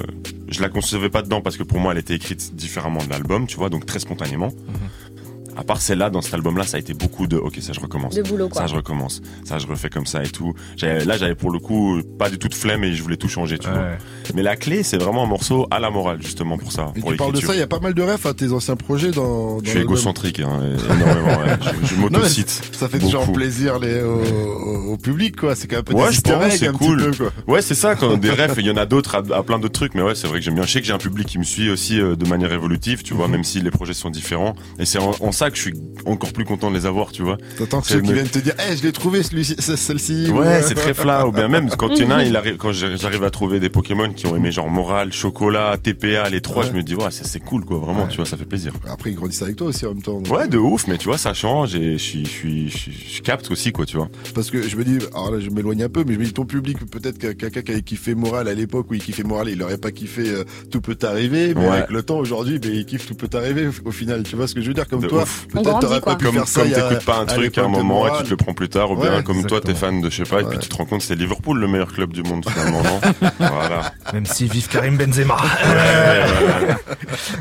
je la concevais pas dedans parce que pour moi, elle était écrite différemment de l'album, tu vois, donc très spontanément. À part celle-là, dans cet album-là, ça a été beaucoup de, ok, ça je recommence. De boulot, quoi. Ça je recommence. Ça je refais comme ça et tout. Là, j'avais pour le coup pas du tout de flemme et je voulais tout changer, tu vois. Mais la clé, c'est vraiment un morceau à la morale, justement, pour ça. Et pour tu parles de ça, il y a pas mal de refs à tes anciens projets dans. dans Je suis égocentrique, hein, énormément, ouais. Je, je m'auto-cite. Ça fait toujours plaisir les, au, public, quoi. C'est quand même un peu Ouais, je pense, c'est un cool. petit peu, quoi. Ouais, c'est ça, quand des refs, il y en a d'autres à, à plein d'autres trucs, mais ouais, c'est vrai que j'aime bien. Je sais que j'ai un public qui me suit aussi euh, de manière évolutive, tu vois, Mhm. même si les projets sont différents. Et c'est en, en ça que je suis encore plus content de les avoir, tu vois. T'attends que ceux qui viennent te dire, eh, je l'ai trouvé, celui-ci, ce- celle-ci. Ouais, ou- c'est très flat. Ou bien même quand il y en a, il arrive, quand j'arrive à trouver des Pokémon qui ont aimé genre Moral, Chocolat, TPA, les trois, Ouais. je me dis ouais, ça, c'est cool quoi, vraiment, Ouais. tu vois, ça fait plaisir. Après, ils grandissent avec toi aussi en même temps. donc. Ouais, de ouf, mais tu vois, ça change et je suis, je suis, je capte aussi quoi, tu vois. Parce que je me dis, alors là, je m'éloigne un peu, mais je me dis, ton public, peut-être que quelqu'un qui avait kiffé Moral à l'époque où il kiffait Moral, il aurait pas kiffé euh, Tout peut t'arriver, mais avec le temps, aujourd'hui, ben, il kiffe Tout peut t'arriver au final. Tu vois ce que je veux dire? Comme De toi, ouf. Peut-être t'aurais pas pu Comme, faire ça. comme t'écoutes pas un à truc à un moment et tu te le prends plus tard, ou bien comme toi t'es fan de je sais pas, et puis tu te rends compte que c'est Liverpool le meilleur club du monde finalement, non Voilà. Même si vive Karim Benzema.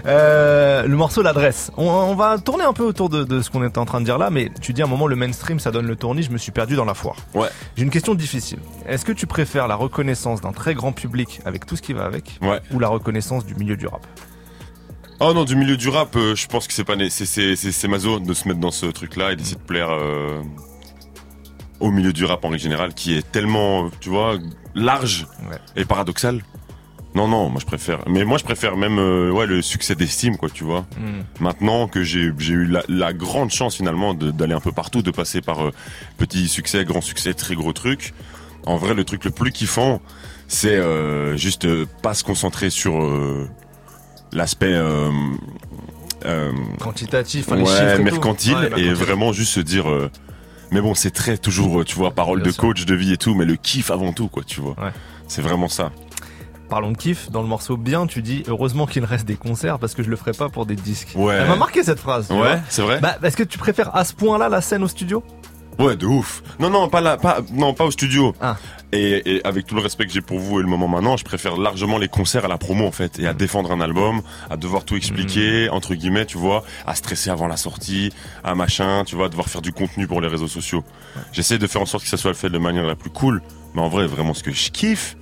Euh, le morceau l'adresse. On, on va tourner un peu autour de, de ce qu'on était en train de dire là, mais tu dis à un moment le mainstream ça donne le tournis, je me suis perdu dans la foire. Ouais. J'ai une question difficile. Est-ce que tu préfères la reconnaissance d'un très grand public avec tout ce qui va avec, Ouais. ou la reconnaissance du milieu du rap? Oh non, du milieu du rap, euh, je pense que c'est pas né- c'est c'est c'est c'est maso de se mettre dans ce truc-là et d'essayer de plaire euh, au milieu du rap en règle générale, qui est tellement, tu vois, large et paradoxal. Non, non, moi je préfère. Mais moi je préfère même euh, ouais le succès d'estime, quoi, tu vois. Mm. Maintenant que j'ai j'ai eu la, la grande chance finalement d'aller un peu partout, de passer par euh, petit succès, grand succès, très gros truc. En vrai, le truc le plus kiffant, c'est euh, juste pas se concentrer sur euh, l'aspect euh, euh, Quantitatif, les chiffres et mercantile Ouais, et vraiment juste se dire euh, mais bon c'est très toujours tu vois parole de coach de vie et tout mais le kiff avant tout quoi tu vois. C'est vraiment ça. Parlons de kiff, dans le morceau Bien, tu dis heureusement qu'il reste des concerts parce que je le ferai pas pour des disques. Ouais. Elle m'a marqué cette phrase. Ouais, c'est vrai. Bah, est-ce que tu préfères à ce point-là la scène au studio? Ouais de ouf. Non non pas là pas non pas au studio. Ah. et, et avec tout le respect que j'ai pour vous et le moment maintenant je préfère largement les concerts à la promo en fait et à défendre un album à devoir tout expliquer entre guillemets tu vois à stresser avant la sortie à machin tu vois devoir faire du contenu pour les réseaux sociaux. J'essaie de faire en sorte que ça soit fait de manière la plus cool mais en vrai vraiment ce que je kiffe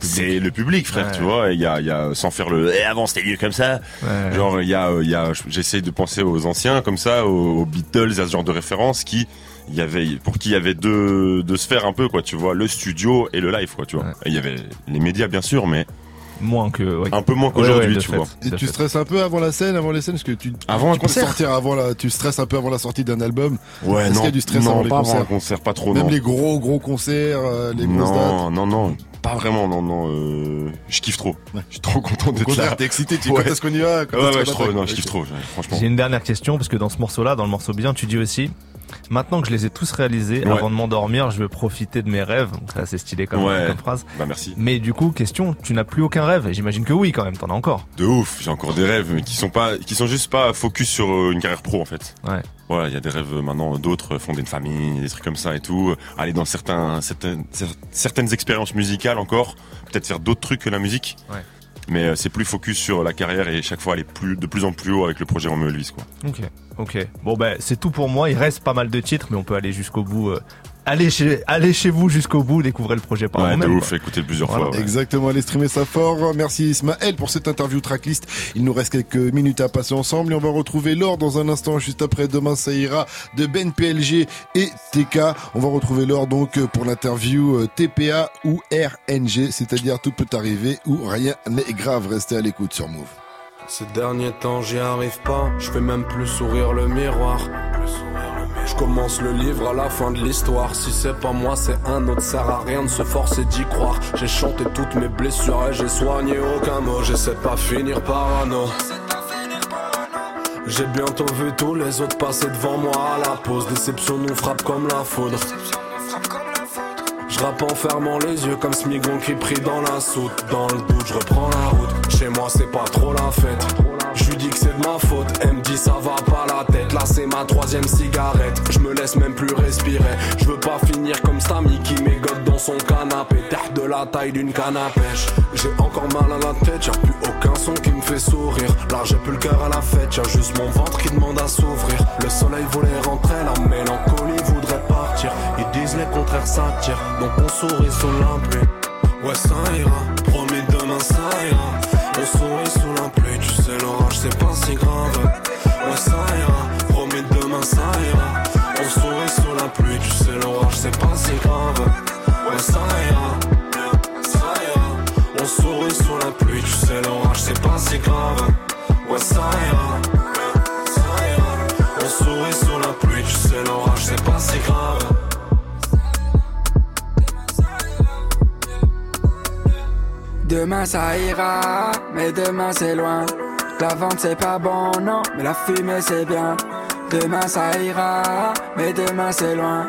c'est le public. frère Ouais. tu vois il y a, il y a sans faire le eh, avant c'était mieux comme ça. Ouais. genre il y a il y a j'essaie de penser aux anciens comme ça aux, aux Beatles à ce genre de référence qui il y avait pour qui il y avait deux deux sphères un peu quoi tu vois le studio et le live quoi tu vois et il y avait les médias bien sûr mais Moins que. ouais. Un peu moins qu'aujourd'hui, ouais, tu fait, vois. Et tu fait. stresses un peu avant la scène, avant les scènes, parce que tu Avant un tu peux concert sortir avant la, tu stresses un peu avant la sortie d'un album. Ouais, Est-ce non, qu'il y a du stress non, avant les pas avant concerts un concert, pas trop, Même non. les gros gros concerts, euh, les grosses dates. Non, non, non, pas vraiment, non, non. Euh, je kiffe trop. Je suis trop content d'être là. t'es excité, tu Ouais. quand est-ce qu'on y va Ouais, ouais, je trouve, attaque non, je kiffe trop, franchement. J'ai une dernière question parce que dans ce morceau-là, dans le morceau bien, tu dis aussi. Maintenant que je les ai tous réalisés, Ouais. avant de m'endormir, je veux profiter de mes rêves. Donc c'est assez stylé comme, Ouais. comme phrase. Bah merci. Mais du coup, question, tu n'as plus aucun rêve J'imagine que oui, quand même, t'en as encore. De ouf, j'ai encore des rêves, mais qui sont pas, qui sont juste pas focus sur euh, une carrière pro en fait. Ouais. Voilà, il y a des rêves euh, maintenant, d'autres fonder une famille, des trucs comme ça et tout, aller dans certains, certaines, cer- certaines expériences musicales encore, peut-être faire d'autres trucs que la musique. Ouais. Mais euh, c'est plus focus sur la carrière et chaque fois aller de plus en plus haut avec le projet Romeo Elvis quoi. Ok, ok. Bon ben c'est tout pour moi. Il reste pas mal de titres, mais on peut aller jusqu'au bout. Allez chez, allez chez vous jusqu'au bout, découvrez le projet par Ouais, de vous-même. ouf, écoutez plusieurs Voilà. fois. ouais. Exactement, allez streamer ça fort. Merci Ismaël pour cette interview tracklist. Il nous reste quelques minutes à passer ensemble et on va retrouver Laure dans un instant juste après Demain ça ira de Ben PLG et TK. On va retrouver Laure donc pour l'interview euh, TPA ou RNG, c'est-à-dire tout peut arriver ou rien n'est grave. Restez à l'écoute sur Move. Ces derniers temps, j'y arrive pas. Je fais même plus sourire le miroir. Je commence le livre à la fin de l'histoire. Si c'est pas moi, c'est un autre. Sert à rien de se forcer d'y croire. J'ai chanté toutes mes blessures et j'ai soigné aucun mot. J'essaie de pas finir parano. J'ai bientôt vu tous les autres passer devant moi à la pause. Déception nous frappe comme la foudre. Je rappe en fermant les yeux comme Smigon qui prie dans la soute. Dans le doute, je reprends la route. Chez moi, c'est pas trop la fête. Je lui dis que c'est de ma faute. Elle me dit ça va pas la tête. Là, c'est ma troisième cigarette. Je me laisse même plus respirer. Je veux pas finir comme Stammy qui mégote dans son canapé. Terre de la taille d'une canne à pêche. J'ai encore mal à la tête. Y'a plus aucun son qui me fait sourire. Là, j'ai plus le cœur à la fête. Y'a juste mon ventre qui demande à s'ouvrir. Le soleil voulait rentrer. La mélancolie voudrait partir. Ils disent les contraires s'attirent. Donc on sourit sous la pluie. Ouais, ça ira. C'est grave. Ouais, ça ira. Ça. On sourit sous la pluie. Tu sais, l'orage, c'est pas si grave. Demain ça ira, mais demain c'est loin. La vente c'est pas bon, non, mais la fumée c'est bien. Demain ça ira, mais demain c'est loin.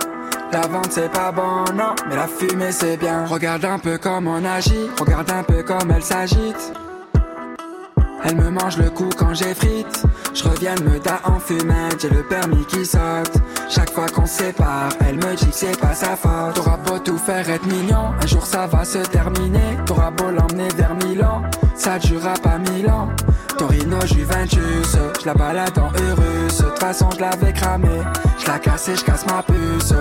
La vente c'est pas bon, non, mais la fumée c'est bien. Regarde un peu comme on agit, regarde un peu comme elle s'agite. Elle me mange le cou quand j'effrite. Je reviens me da en fumette, j'ai le permis qui saute. Chaque fois qu'on sépare, elle me dit que c'est pas sa faute. T'auras beau tout faire être mignon, un jour ça va se terminer. T'auras beau l'emmener vers Milan, ça durera pas mille ans. Torino Juventus, je la balade en Eurus. De toute façon, je l'avais cramé, je la casse et je casse ma puce.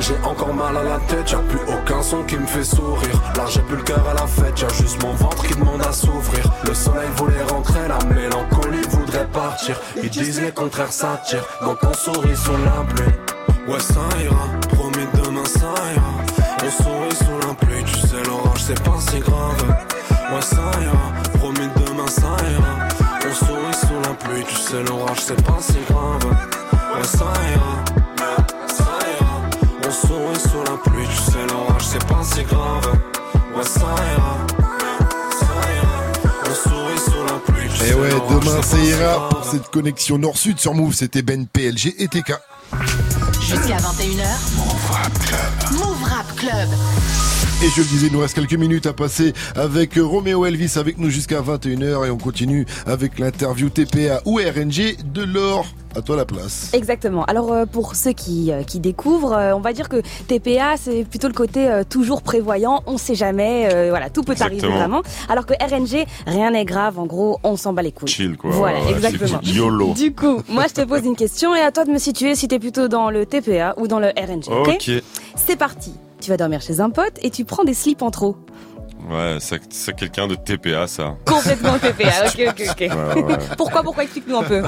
J'ai encore mal à la tête, y'a plus aucun son qui me fait sourire. Là j'ai plus le cœur à la fête, y'a juste mon ventre qui demande à s'ouvrir. Le soleil voulait rentrer, la mélancolie voudrait partir. Ils disent les contraires s'attirent, donc on sourit sous la pluie. Ouais ça ira, promis demain ça ira. On sourit sous la pluie, tu sais l'orage c'est pas si grave. Ouais ça ira, promis demain ça ira. On sourit sous la pluie, tu sais l'orage c'est pas si grave. Ouais ça ira. On sourit sous la pluie, tu sais l'orage c'est pas si grave. Ouais ça ira, ça ira. On sourit sous la pluie, tu Et sais Eh ouais, demain ça ira pour cette connexion nord-sud sur Move. C'était Ben PLG et TK. Jusqu'à 21h. Move Rap Club. Move Rap Club. Et je le disais, il nous reste quelques minutes à passer avec euh, Roméo Elvis avec nous jusqu'à 21h et on continue avec l'interview TPA ou RNG de l'or. À toi la place. Exactement. Alors euh, pour ceux qui, euh, qui découvrent, euh, on va dire que TPA c'est plutôt le côté euh, toujours prévoyant, on sait jamais, euh, voilà, tout peut arriver vraiment. Alors que RNG, rien n'est grave, en gros, on s'en bat les couilles. Chill quoi. Voilà, exactement. YOLO. Du coup, moi je te pose une question et à toi de me situer si t'es plutôt dans le TPA ou dans le RNG. Ok. Ok. C'est parti. Tu vas dormir chez un pote et tu prends des slips en trop. Ouais, c'est quelqu'un de TPA ça. Complètement TPA. Ok, ok, ok. Ouais, ouais, ouais. Pourquoi, pourquoi explique-nous un peu.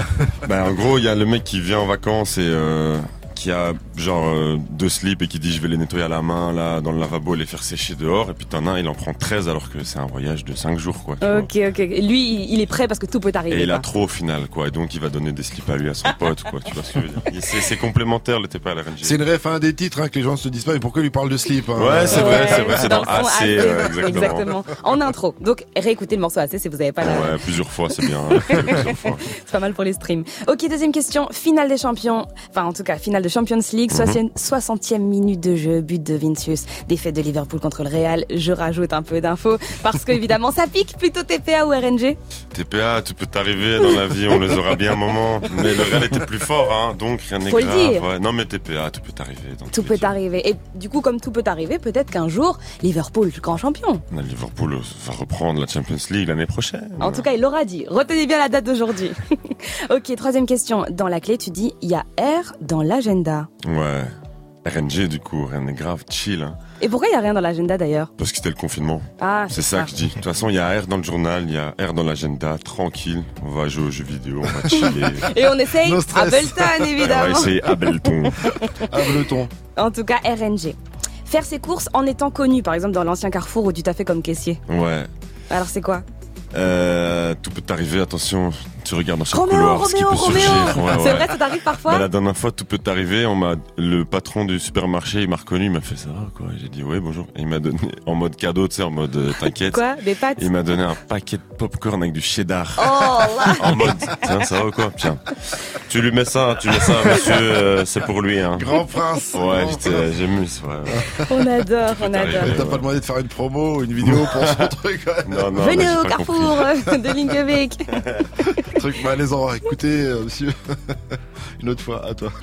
Ben, en gros, il y a le mec qui vient en vacances et euh, qui a genre euh, deux slips et qui dit je vais les nettoyer à la main là dans le lavabo et les faire sécher dehors et puis t'en as un il en prend 13 alors que c'est un voyage de 5 jours quoi. Ok, ok. Lui, il est prêt parce que tout peut arriver. Et il a trop au final quoi et donc il va donner des slips à lui à son pote quoi tu vois ce que je veux dire. C'est c'est complémentaire le TPA à la RNG. C'est une ref à un des titres hein, que les gens se disent pas. Et pourquoi il lui parle de slip hein? Ouais, c'est vrai, c'est vrai, c'est dans son AC, AC, euh, exactement. En intro. Donc, réécoutez le morceau AC si vous n'avez pas la... Ouais, plusieurs fois c'est bien. hein. plusieurs fois. C'est pas mal pour les streams. Ok, deuxième question. Finale des champions. Enfin, en tout cas, finale de Champions League. Mhm. 60e minute de jeu. But de Vinicius. Défaite de Liverpool contre le Real. Je rajoute un peu d'infos. Parce que, évidemment, ça pique plutôt TPA ou RNG. TPA, tu peux t'arriver dans la vie, on les aura bien un moment. Mais le Real était plus fort, hein, donc rien n'est Faut le grave. dire. Ouais, Non mais TPA, tout peut t'arriver. Tout peut arriver. Et du coup, comme tout peut arriver, peut-être qu'un jour, Liverpool, grand champion. Liverpool va reprendre la Champions League l'année prochaine. En tout cas, il l'aura dit. Retenez bien la date d'aujourd'hui. ok, troisième question. Dans la clé, tu dis, il y a R dans l'agenda. Ouais. RNG du coup, rien n'est grave, chill. Hein. Et pourquoi il y a rien dans l'agenda d'ailleurs? Parce que c'était le confinement. Ah, C'est ça que je dis. De toute façon, il y a R dans le journal, il y a R dans l'agenda, tranquille. On va jouer aux jeux vidéo, on va chiller. Et on essaye No. Ableton, on va évidemment. essayer Ableton. Ableton. En tout cas, RNG. Faire ses courses en étant connu, par exemple dans l'ancien Carrefour où tu t'as fait comme caissier. Ouais. Alors c'est quoi? Euh, tout peut t'arriver, attention, tu regardes dans chaque Roméo, couloir ce qui peut Roméo surgir. Ouais, C'est ouais. vrai, ça t'arrive parfois Bah, la dernière fois, tout peut t'arriver. On m'a, le patron du supermarché, il m'a reconnu, il m'a fait ça, quoi. J'ai dit, ouais, bonjour. Et il m'a donné, en mode cadeau, tu sais, en mode, euh, t'inquiète. Quoi Des pâtes Il m'a donné un paquet de popcorn avec du cheddar. Oh là En mode, tiens, ça va ou quoi? Tiens. Tu lui mets ça, tu mets ça, monsieur, euh, c'est pour lui, hein. Grand prince. Ouais, j'ai mis, ouais. On adore, on adore. T'as pas demandé de faire une promo ou une vidéo pour son truc, ouais. Non, non, Venez au Carrefour compris. de Linkebeek. Truc malaisant. Écoutez, euh, monsieur, une autre fois, à toi.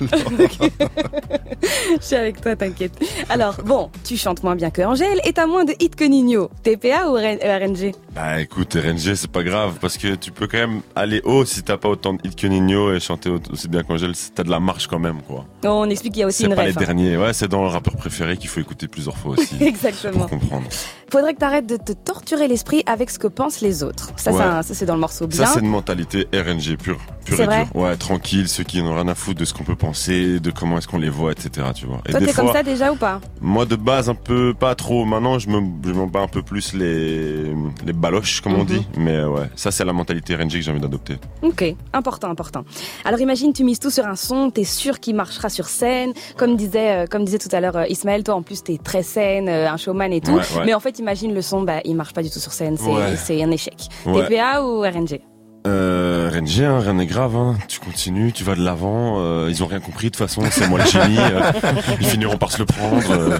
Je suis avec toi, t'inquiète. Alors, bon, tu chantes moins bien que Angèle et t'as moins de hits que Nino. TPA ou RNG Bah écoute, RNG c'est pas grave parce que tu peux quand même aller haut si t'as pas autant de hits que Nino et chanter au- aussi bien qu'Angèle, c'est- t'as de la marche quand même quoi. On explique qu'il y a aussi C'est une pas ref. les hein. derniers, ouais c'est dans le rappeur préféré qu'il faut écouter plusieurs fois aussi Exactement. pour comprendre. Faudrait que t'arrêtes de te torturer l'esprit avec ce que pensent les autres. Ça, Ouais. c'est ça, c'est dans le morceau bien. Ça c'est une mentalité RNG pure, pure C'est et vrai dure. Ouais, tranquille, ceux qui n'ont rien à foutre de ce qu'on peut penser, de comment est-ce qu'on les voit, etc. Tu vois. Et Toi, t'es comme ça déjà ou pas? moi de base un peu pas trop. Maintenant je me je m'en bats un peu plus les les baloches comme on Mhm. dit. Mais ouais, ça c'est la mentalité RNG que j'ai envie d'adopter. Ok, important, important. Alors imagine, tu mises tout sur un son, t'es sûr qu'il marchera sur scène. Comme disait, euh, comme disait tout à l'heure euh, Ismaël, toi en plus t'es très scène, euh, un showman et tout. Ouais, ouais. Mais en fait, imagine le son, bah il marche pas du tout sur scène, c'est Ouais. un échec. TPA ou RNG Euh, RNG, hein, rien n'est grave, hein. tu continues, tu vas de l'avant, euh, ils ont rien compris de toute façon, c'est moi le génie, euh, ils finiront par se le prendre. euh.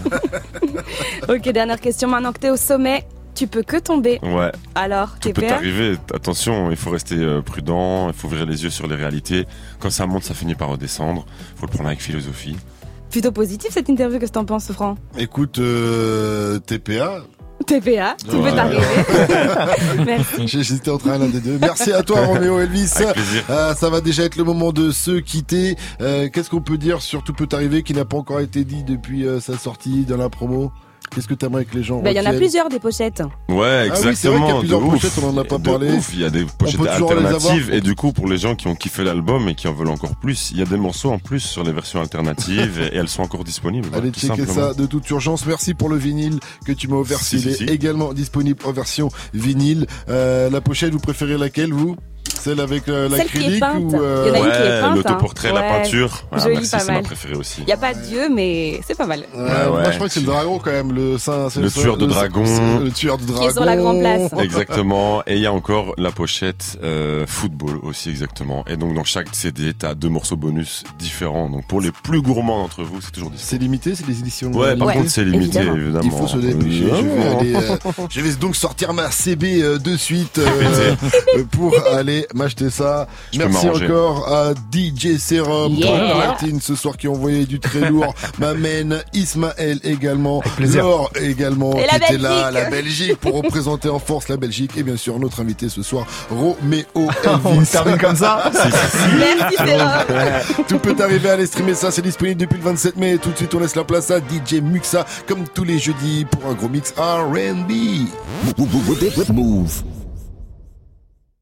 Ok, dernière question. Maintenant que t'es au sommet, tu peux que tomber. ouais, Alors, tout peut arriver, attention, il faut rester euh, prudent, il faut ouvrir les yeux sur les réalités. Quand ça monte, ça finit par redescendre, faut le prendre avec philosophie. Plutôt positif cette interview, qu'est-ce que t'en penses, Franck? Écoute, euh, TPA. TPA, tout Ouais. peut arriver. Merci. J'ai- J'étais entre un l'un des deux. Merci à toi, Roméo Elvis. Euh, ça va déjà être le moment de se quitter. Euh, Qu'est-ce qu'on peut dire sur Tout peut arriver qui n'a pas encore été dit depuis euh, sa sortie dans la promo? Qu'est-ce que t'aimerais que les gens Bah, Il y en a plusieurs des pochettes. Ouais, Ah oui, c'est vrai qu'il y a exactement. plusieurs de ouf. pochettes, on en a pas De parlé. ouf, Il y a des pochettes alternatives et du coup, pour les gens qui ont kiffé l'album et qui en veulent encore plus, il y a des morceaux en plus sur les versions alternatives et, et elles sont encore disponibles. Allez tout checker simplement. ça de toute urgence. Merci pour le vinyle que tu m'as offert. Si, Il si, est si. également disponible en version vinyle. Euh, la pochette, vous préférez laquelle vous? Celle avec euh, l'acrylique ou Il y en a euh, une qui est Ouais, peinte, l'autoportrait, hein. la Ouais. peinture. Ah, Jolie, merci, pas c'est ma mal. préférée aussi. Il n'y a pas de dieu, mais c'est pas mal. Ouais, Ouais, Moi, je crois que c'est le dragon quand même, le saint. c'est Le tueur de le- dragon. c'est Le tueur de dragon. est sur la grande place. Exactement. Et il y a encore la pochette euh, football aussi exactement. Et donc dans chaque CD, t'as deux morceaux bonus différents. Donc pour les plus gourmands d'entre vous, c'est toujours disponible. C'est limité, c'est des éditions. Ouais, par Ouais, contre c'est limité évidemment. évidemment. Il faut se dépêcher. Je vais, Évidemment. aller, euh, je vais donc sortir ma CB euh, de suite euh, euh, pour aller m'acheter ça. Je Merci encore à DJ Serum, Yeah. Tony Martin ce soir qui a envoyé du très lourd. M'amène Ismaël également. Laure également Et qui la était là, Belgique. la Belgique pour représenter en force la Belgique et bien sûr notre invité ce soir Roméo On Elvis. termine comme ça Merci. Tout peut arriver à aller streamer ça, c'est disponible depuis le 27 mai. Tout de suite, on laisse la place à DJ Muxa, comme tous les jeudis, pour un gros mix R&B. Move.